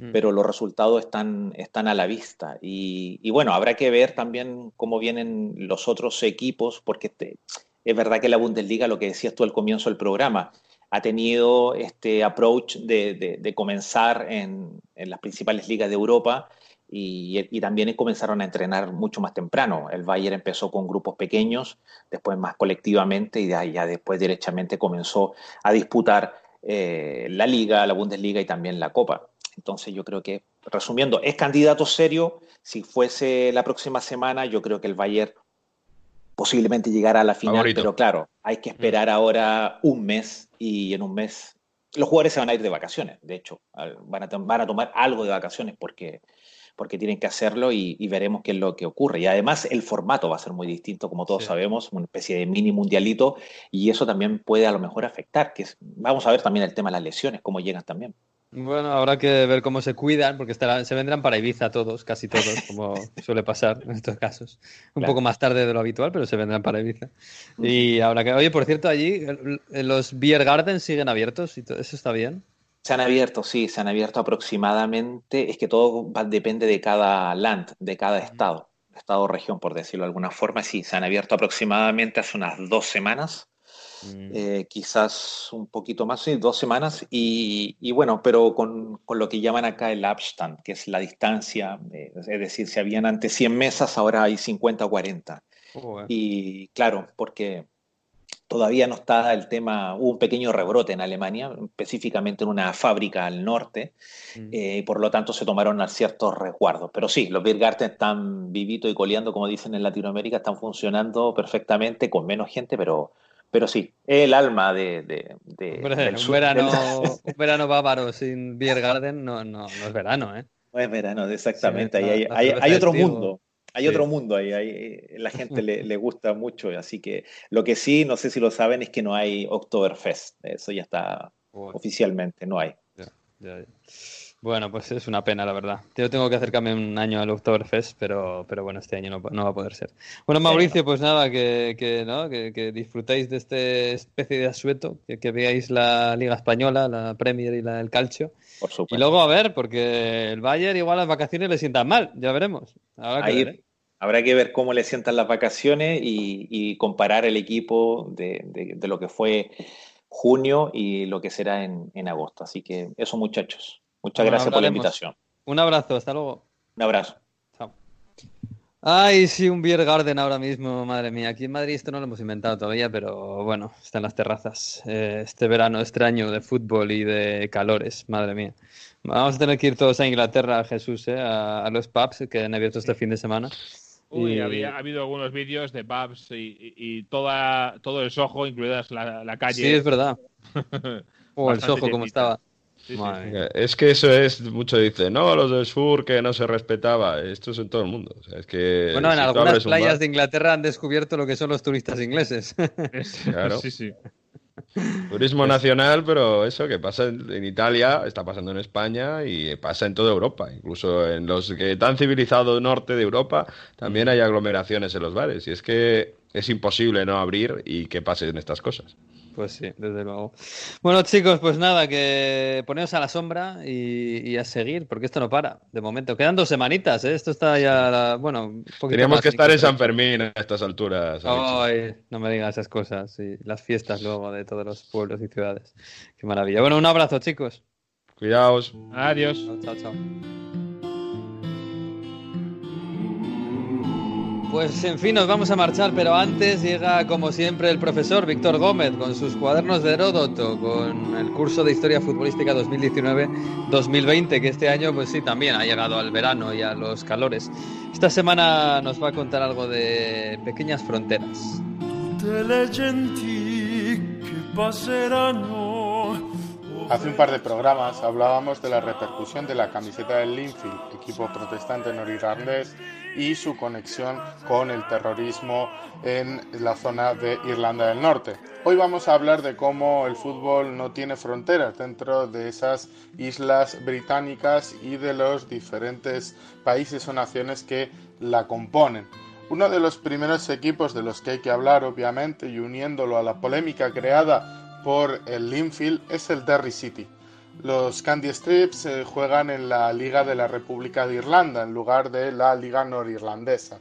Mm. pero los resultados están, están a la vista. Y, y bueno, habrá que ver también cómo vienen los otros equipos, porque este- es verdad que la Bundesliga, lo que decías tú al comienzo del programa, ha tenido este approach de, de- de comenzar en, en las principales ligas de Europa y, y también comenzaron a entrenar mucho más temprano. El Bayern empezó con grupos pequeños, después más colectivamente y de ahí ya después derechamente comenzó a disputar eh, la liga, la Bundesliga y también la Copa. Entonces yo creo que, resumiendo, es candidato serio. Si fuese la próxima semana, yo creo que el Bayern posiblemente llegara a la final, Favorito. pero claro, hay que esperar ahora un mes y en un mes los jugadores se van a ir de vacaciones, de hecho, van a, van a tomar algo de vacaciones porque, porque tienen que hacerlo y, y veremos qué es lo que ocurre. Y además el formato va a ser muy distinto, como todos Sí. sabemos, una especie de mini mundialito y eso también puede a lo mejor afectar, que es- vamos a ver también el tema de las lesiones, cómo llegan también. Bueno, habrá que ver cómo se cuidan, porque estarán- se vendrán para Ibiza todos, casi todos, [laughs] como suele pasar en estos casos. Un Claro. poco más tarde de lo habitual, pero se vendrán para Ibiza. Y habrá que. Oye, por cierto, allí los Beer Gardens siguen abiertos y todo eso está bien. Se han abierto, sí, se han abierto aproximadamente, es que todo va- depende de cada land, de cada estado, estado o región, por decirlo de alguna forma, sí, se han abierto aproximadamente hace unas dos semanas, eh, quizás un poquito más, sí, dos semanas, y, y bueno, pero con, con lo que llaman acá el Abstand, que es la distancia, eh, es decir, si habían antes 100 mesas, ahora hay 50 o 40. Joder. Y claro, porque todavía no está el tema, hubo un pequeño rebrote en Alemania, específicamente en una fábrica al norte, Mm. eh, y por lo tanto se tomaron ciertos resguardos. Pero sí, los Beer Garden están vivito y coleando, como dicen en Latinoamérica, están funcionando perfectamente, con menos gente, pero, pero sí, el alma de, de- de- Hombre, del un, sur- verano, del- [laughs] un verano bávaro sin Beer Garden no, no, no es verano, ¿eh? No es verano, exactamente. Sí, hay, hay- otro mundo. Hay Sí. otro mundo ahí. hay- la gente le, [laughs] le gusta mucho. Así que lo que sí, no sé si lo saben, es que no hay Oktoberfest. Eso ya está oficialmente, no hay. Ya, ya. Bueno, pues es una pena, la verdad. Yo tengo que acercarme un año al Oktoberfest, pero, pero bueno, este año no, no va a poder ser. Bueno, Mauricio, pues nada, que, que, ¿no? que, que disfrutéis de esta especie de asueto, que, veáis la Liga Española, la Premier y la, el Calcio. Por supuesto. Y luego a ver, porque el Bayern igual las vacaciones le sientan mal, ya veremos. Habrá que Ahí ver, ¿eh? Habrá que ver cómo le sientan las vacaciones y, y comparar el equipo de, de- de lo que fue junio y lo que será en, en agosto. Así que eso, muchachos. Muchas Bueno, gracias por la invitación. Un abrazo, hasta luego. Un abrazo. Chao. Ay, sí, un Beer Garden ahora mismo, madre mía. Aquí en Madrid esto no lo hemos inventado todavía, pero bueno, está en las terrazas. Eh, este verano extraño de fútbol y de calores, madre mía. Vamos a tener que ir todos a Inglaterra, Jesús, eh, a, a los pubs que han abierto este fin de semana. Uy, Y- había, ha habido algunos vídeos de pubs y, y- y toda, todo el Soho, incluidas la, la calle. Sí, es verdad. [laughs] Oh, el cómo llenita. estaba. Sí, sí, Madre sí. mía. Es que eso es, mucho dice, no, los del sur que no se respetaba. Esto es en todo el mundo. O sea, es que Bueno, en si algunas playas bar- de Inglaterra han descubierto lo que son los turistas ingleses. [laughs] Claro. Sí, sí. Turismo nacional, pero eso que pasa en, Italia, está pasando en España y pasa en toda Europa. Incluso en los que tan civilizado norte de Europa también hay aglomeraciones en los bares. Y es que es imposible no abrir y que pasen estas cosas. Pues sí, desde luego. Bueno, chicos, pues nada, que poneos a la sombra y, y a seguir, porque esto no para, de momento. Quedan dos semanitas, ¿eh? Esto está ya, bueno, un poquito Teníamos más que estar en. San Fermín a estas alturas. Ay, no me digas esas cosas. Y las fiestas luego de todos los pueblos y ciudades. Qué maravilla. Bueno, un abrazo, chicos. Cuidaos. Adiós. Chao, chao. Pues en fin, nos vamos a marchar, pero antes llega como siempre el profesor Víctor Gómez con sus cuadernos de Heródoto, con el curso de Historia Futbolística 2019-2020, que este año pues sí también ha llegado al verano y a los calores. Esta semana nos va a contar algo de pequeñas fronteras. Hace un par de programas hablábamos de la repercusión de la camiseta del Linfield, equipo protestante norirlandés, y su conexión con el terrorismo en la zona de Irlanda del Norte. Hoy vamos a hablar de cómo el fútbol no tiene fronteras dentro de esas islas británicas y de los diferentes países o naciones que la componen. Uno de los primeros equipos de los que hay que hablar, obviamente, y uniéndolo a la polémica creada por el Linfield, es el Derry City. Los Candy Strips eh, juegan en la Liga de la República de Irlanda en lugar de la Liga Norirlandesa.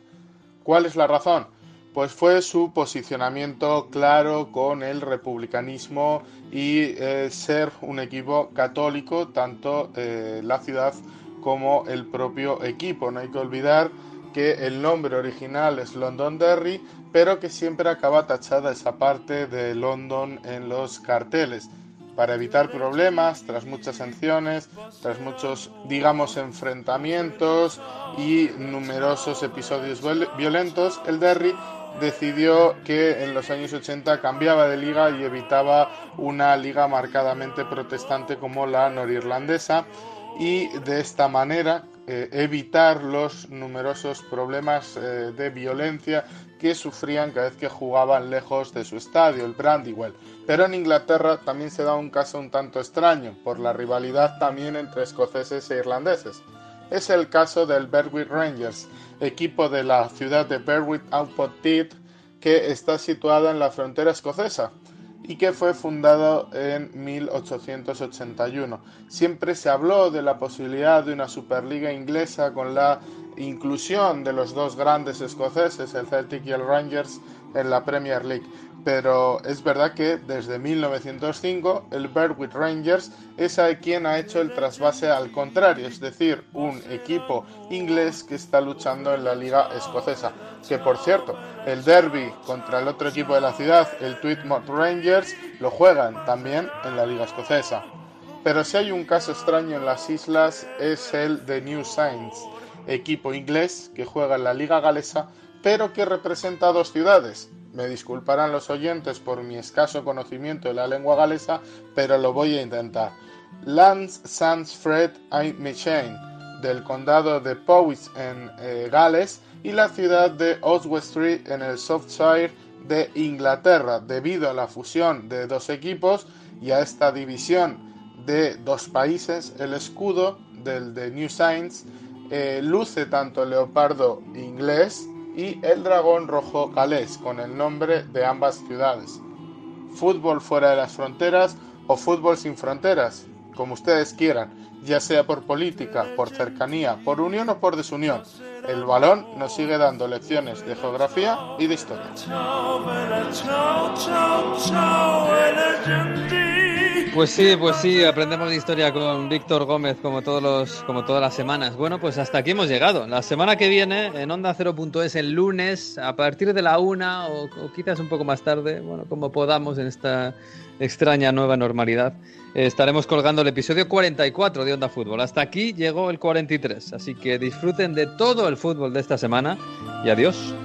¿Cuál es la razón? Pues fue su posicionamiento claro con el republicanismo y eh, ser un equipo católico, tanto eh, la ciudad como el propio equipo. No hay que olvidar que el nombre original es Londonderry, pero que siempre acaba tachada esa parte de London en los carteles. Para evitar problemas, tras muchas sanciones, tras muchos, digamos, enfrentamientos y numerosos episodios viol- violentos, el Derry decidió que en los años 80 cambiaba de liga y evitaba una liga marcadamente protestante como la norirlandesa y de esta manera eh, evitar los numerosos problemas eh, de violencia que sufrían cada vez que jugaban lejos de su estadio, el Brandywell. Pero en Inglaterra también se da un caso un tanto extraño, por la rivalidad también entre escoceses e irlandeses. Es el caso del Berwick Rangers, equipo de la ciudad de Berwick upon Tees, que está situada en la frontera escocesa y que fue fundado en 1881. Siempre se habló de la posibilidad de una Superliga inglesa con la inclusión de los dos grandes escoceses, el Celtic y el Rangers, en la Premier League. Pero es verdad que desde 1905 el Berwick Rangers es a quien ha hecho el trasvase al contrario, es decir, un equipo inglés que está luchando en la liga escocesa. Que por cierto, el derby contra el otro equipo de la ciudad, el Tweedmouth Rangers, lo juegan también en la liga escocesa. Pero si hay un caso extraño en las islas es el de New Saints, equipo inglés que juega en la liga galesa, pero que representa dos ciudades. Me disculparán los oyentes por mi escaso conocimiento de la lengua galesa, pero lo voy a intentar. Lance Sans Fred Saint Michain, del condado de Powys en eh, Gales, y la ciudad de Oswestry en el Softshire de Inglaterra, debido a la fusión de dos equipos y a esta división de dos países, el escudo del de New Saints eh, luce tanto el leopardo inglés y el dragón rojo galés, con el nombre de ambas ciudades. Fútbol fuera de las fronteras o fútbol sin fronteras, como ustedes quieran, ya sea por política, por cercanía, por unión o por desunión. El balón nos sigue dando lecciones de geografía y de historia. Pues sí, pues sí, aprendemos de historia con Víctor Gómez como todos los, como todas las semanas. Bueno, pues hasta aquí hemos llegado. La semana que viene en Onda 0.es el lunes a partir de la una o, o quizás un poco más tarde, bueno, como podamos en esta extraña nueva normalidad, estaremos colgando el episodio 44 de Onda Fútbol. Hasta aquí llegó el 43, así que disfruten de todo el fútbol de esta semana y adiós.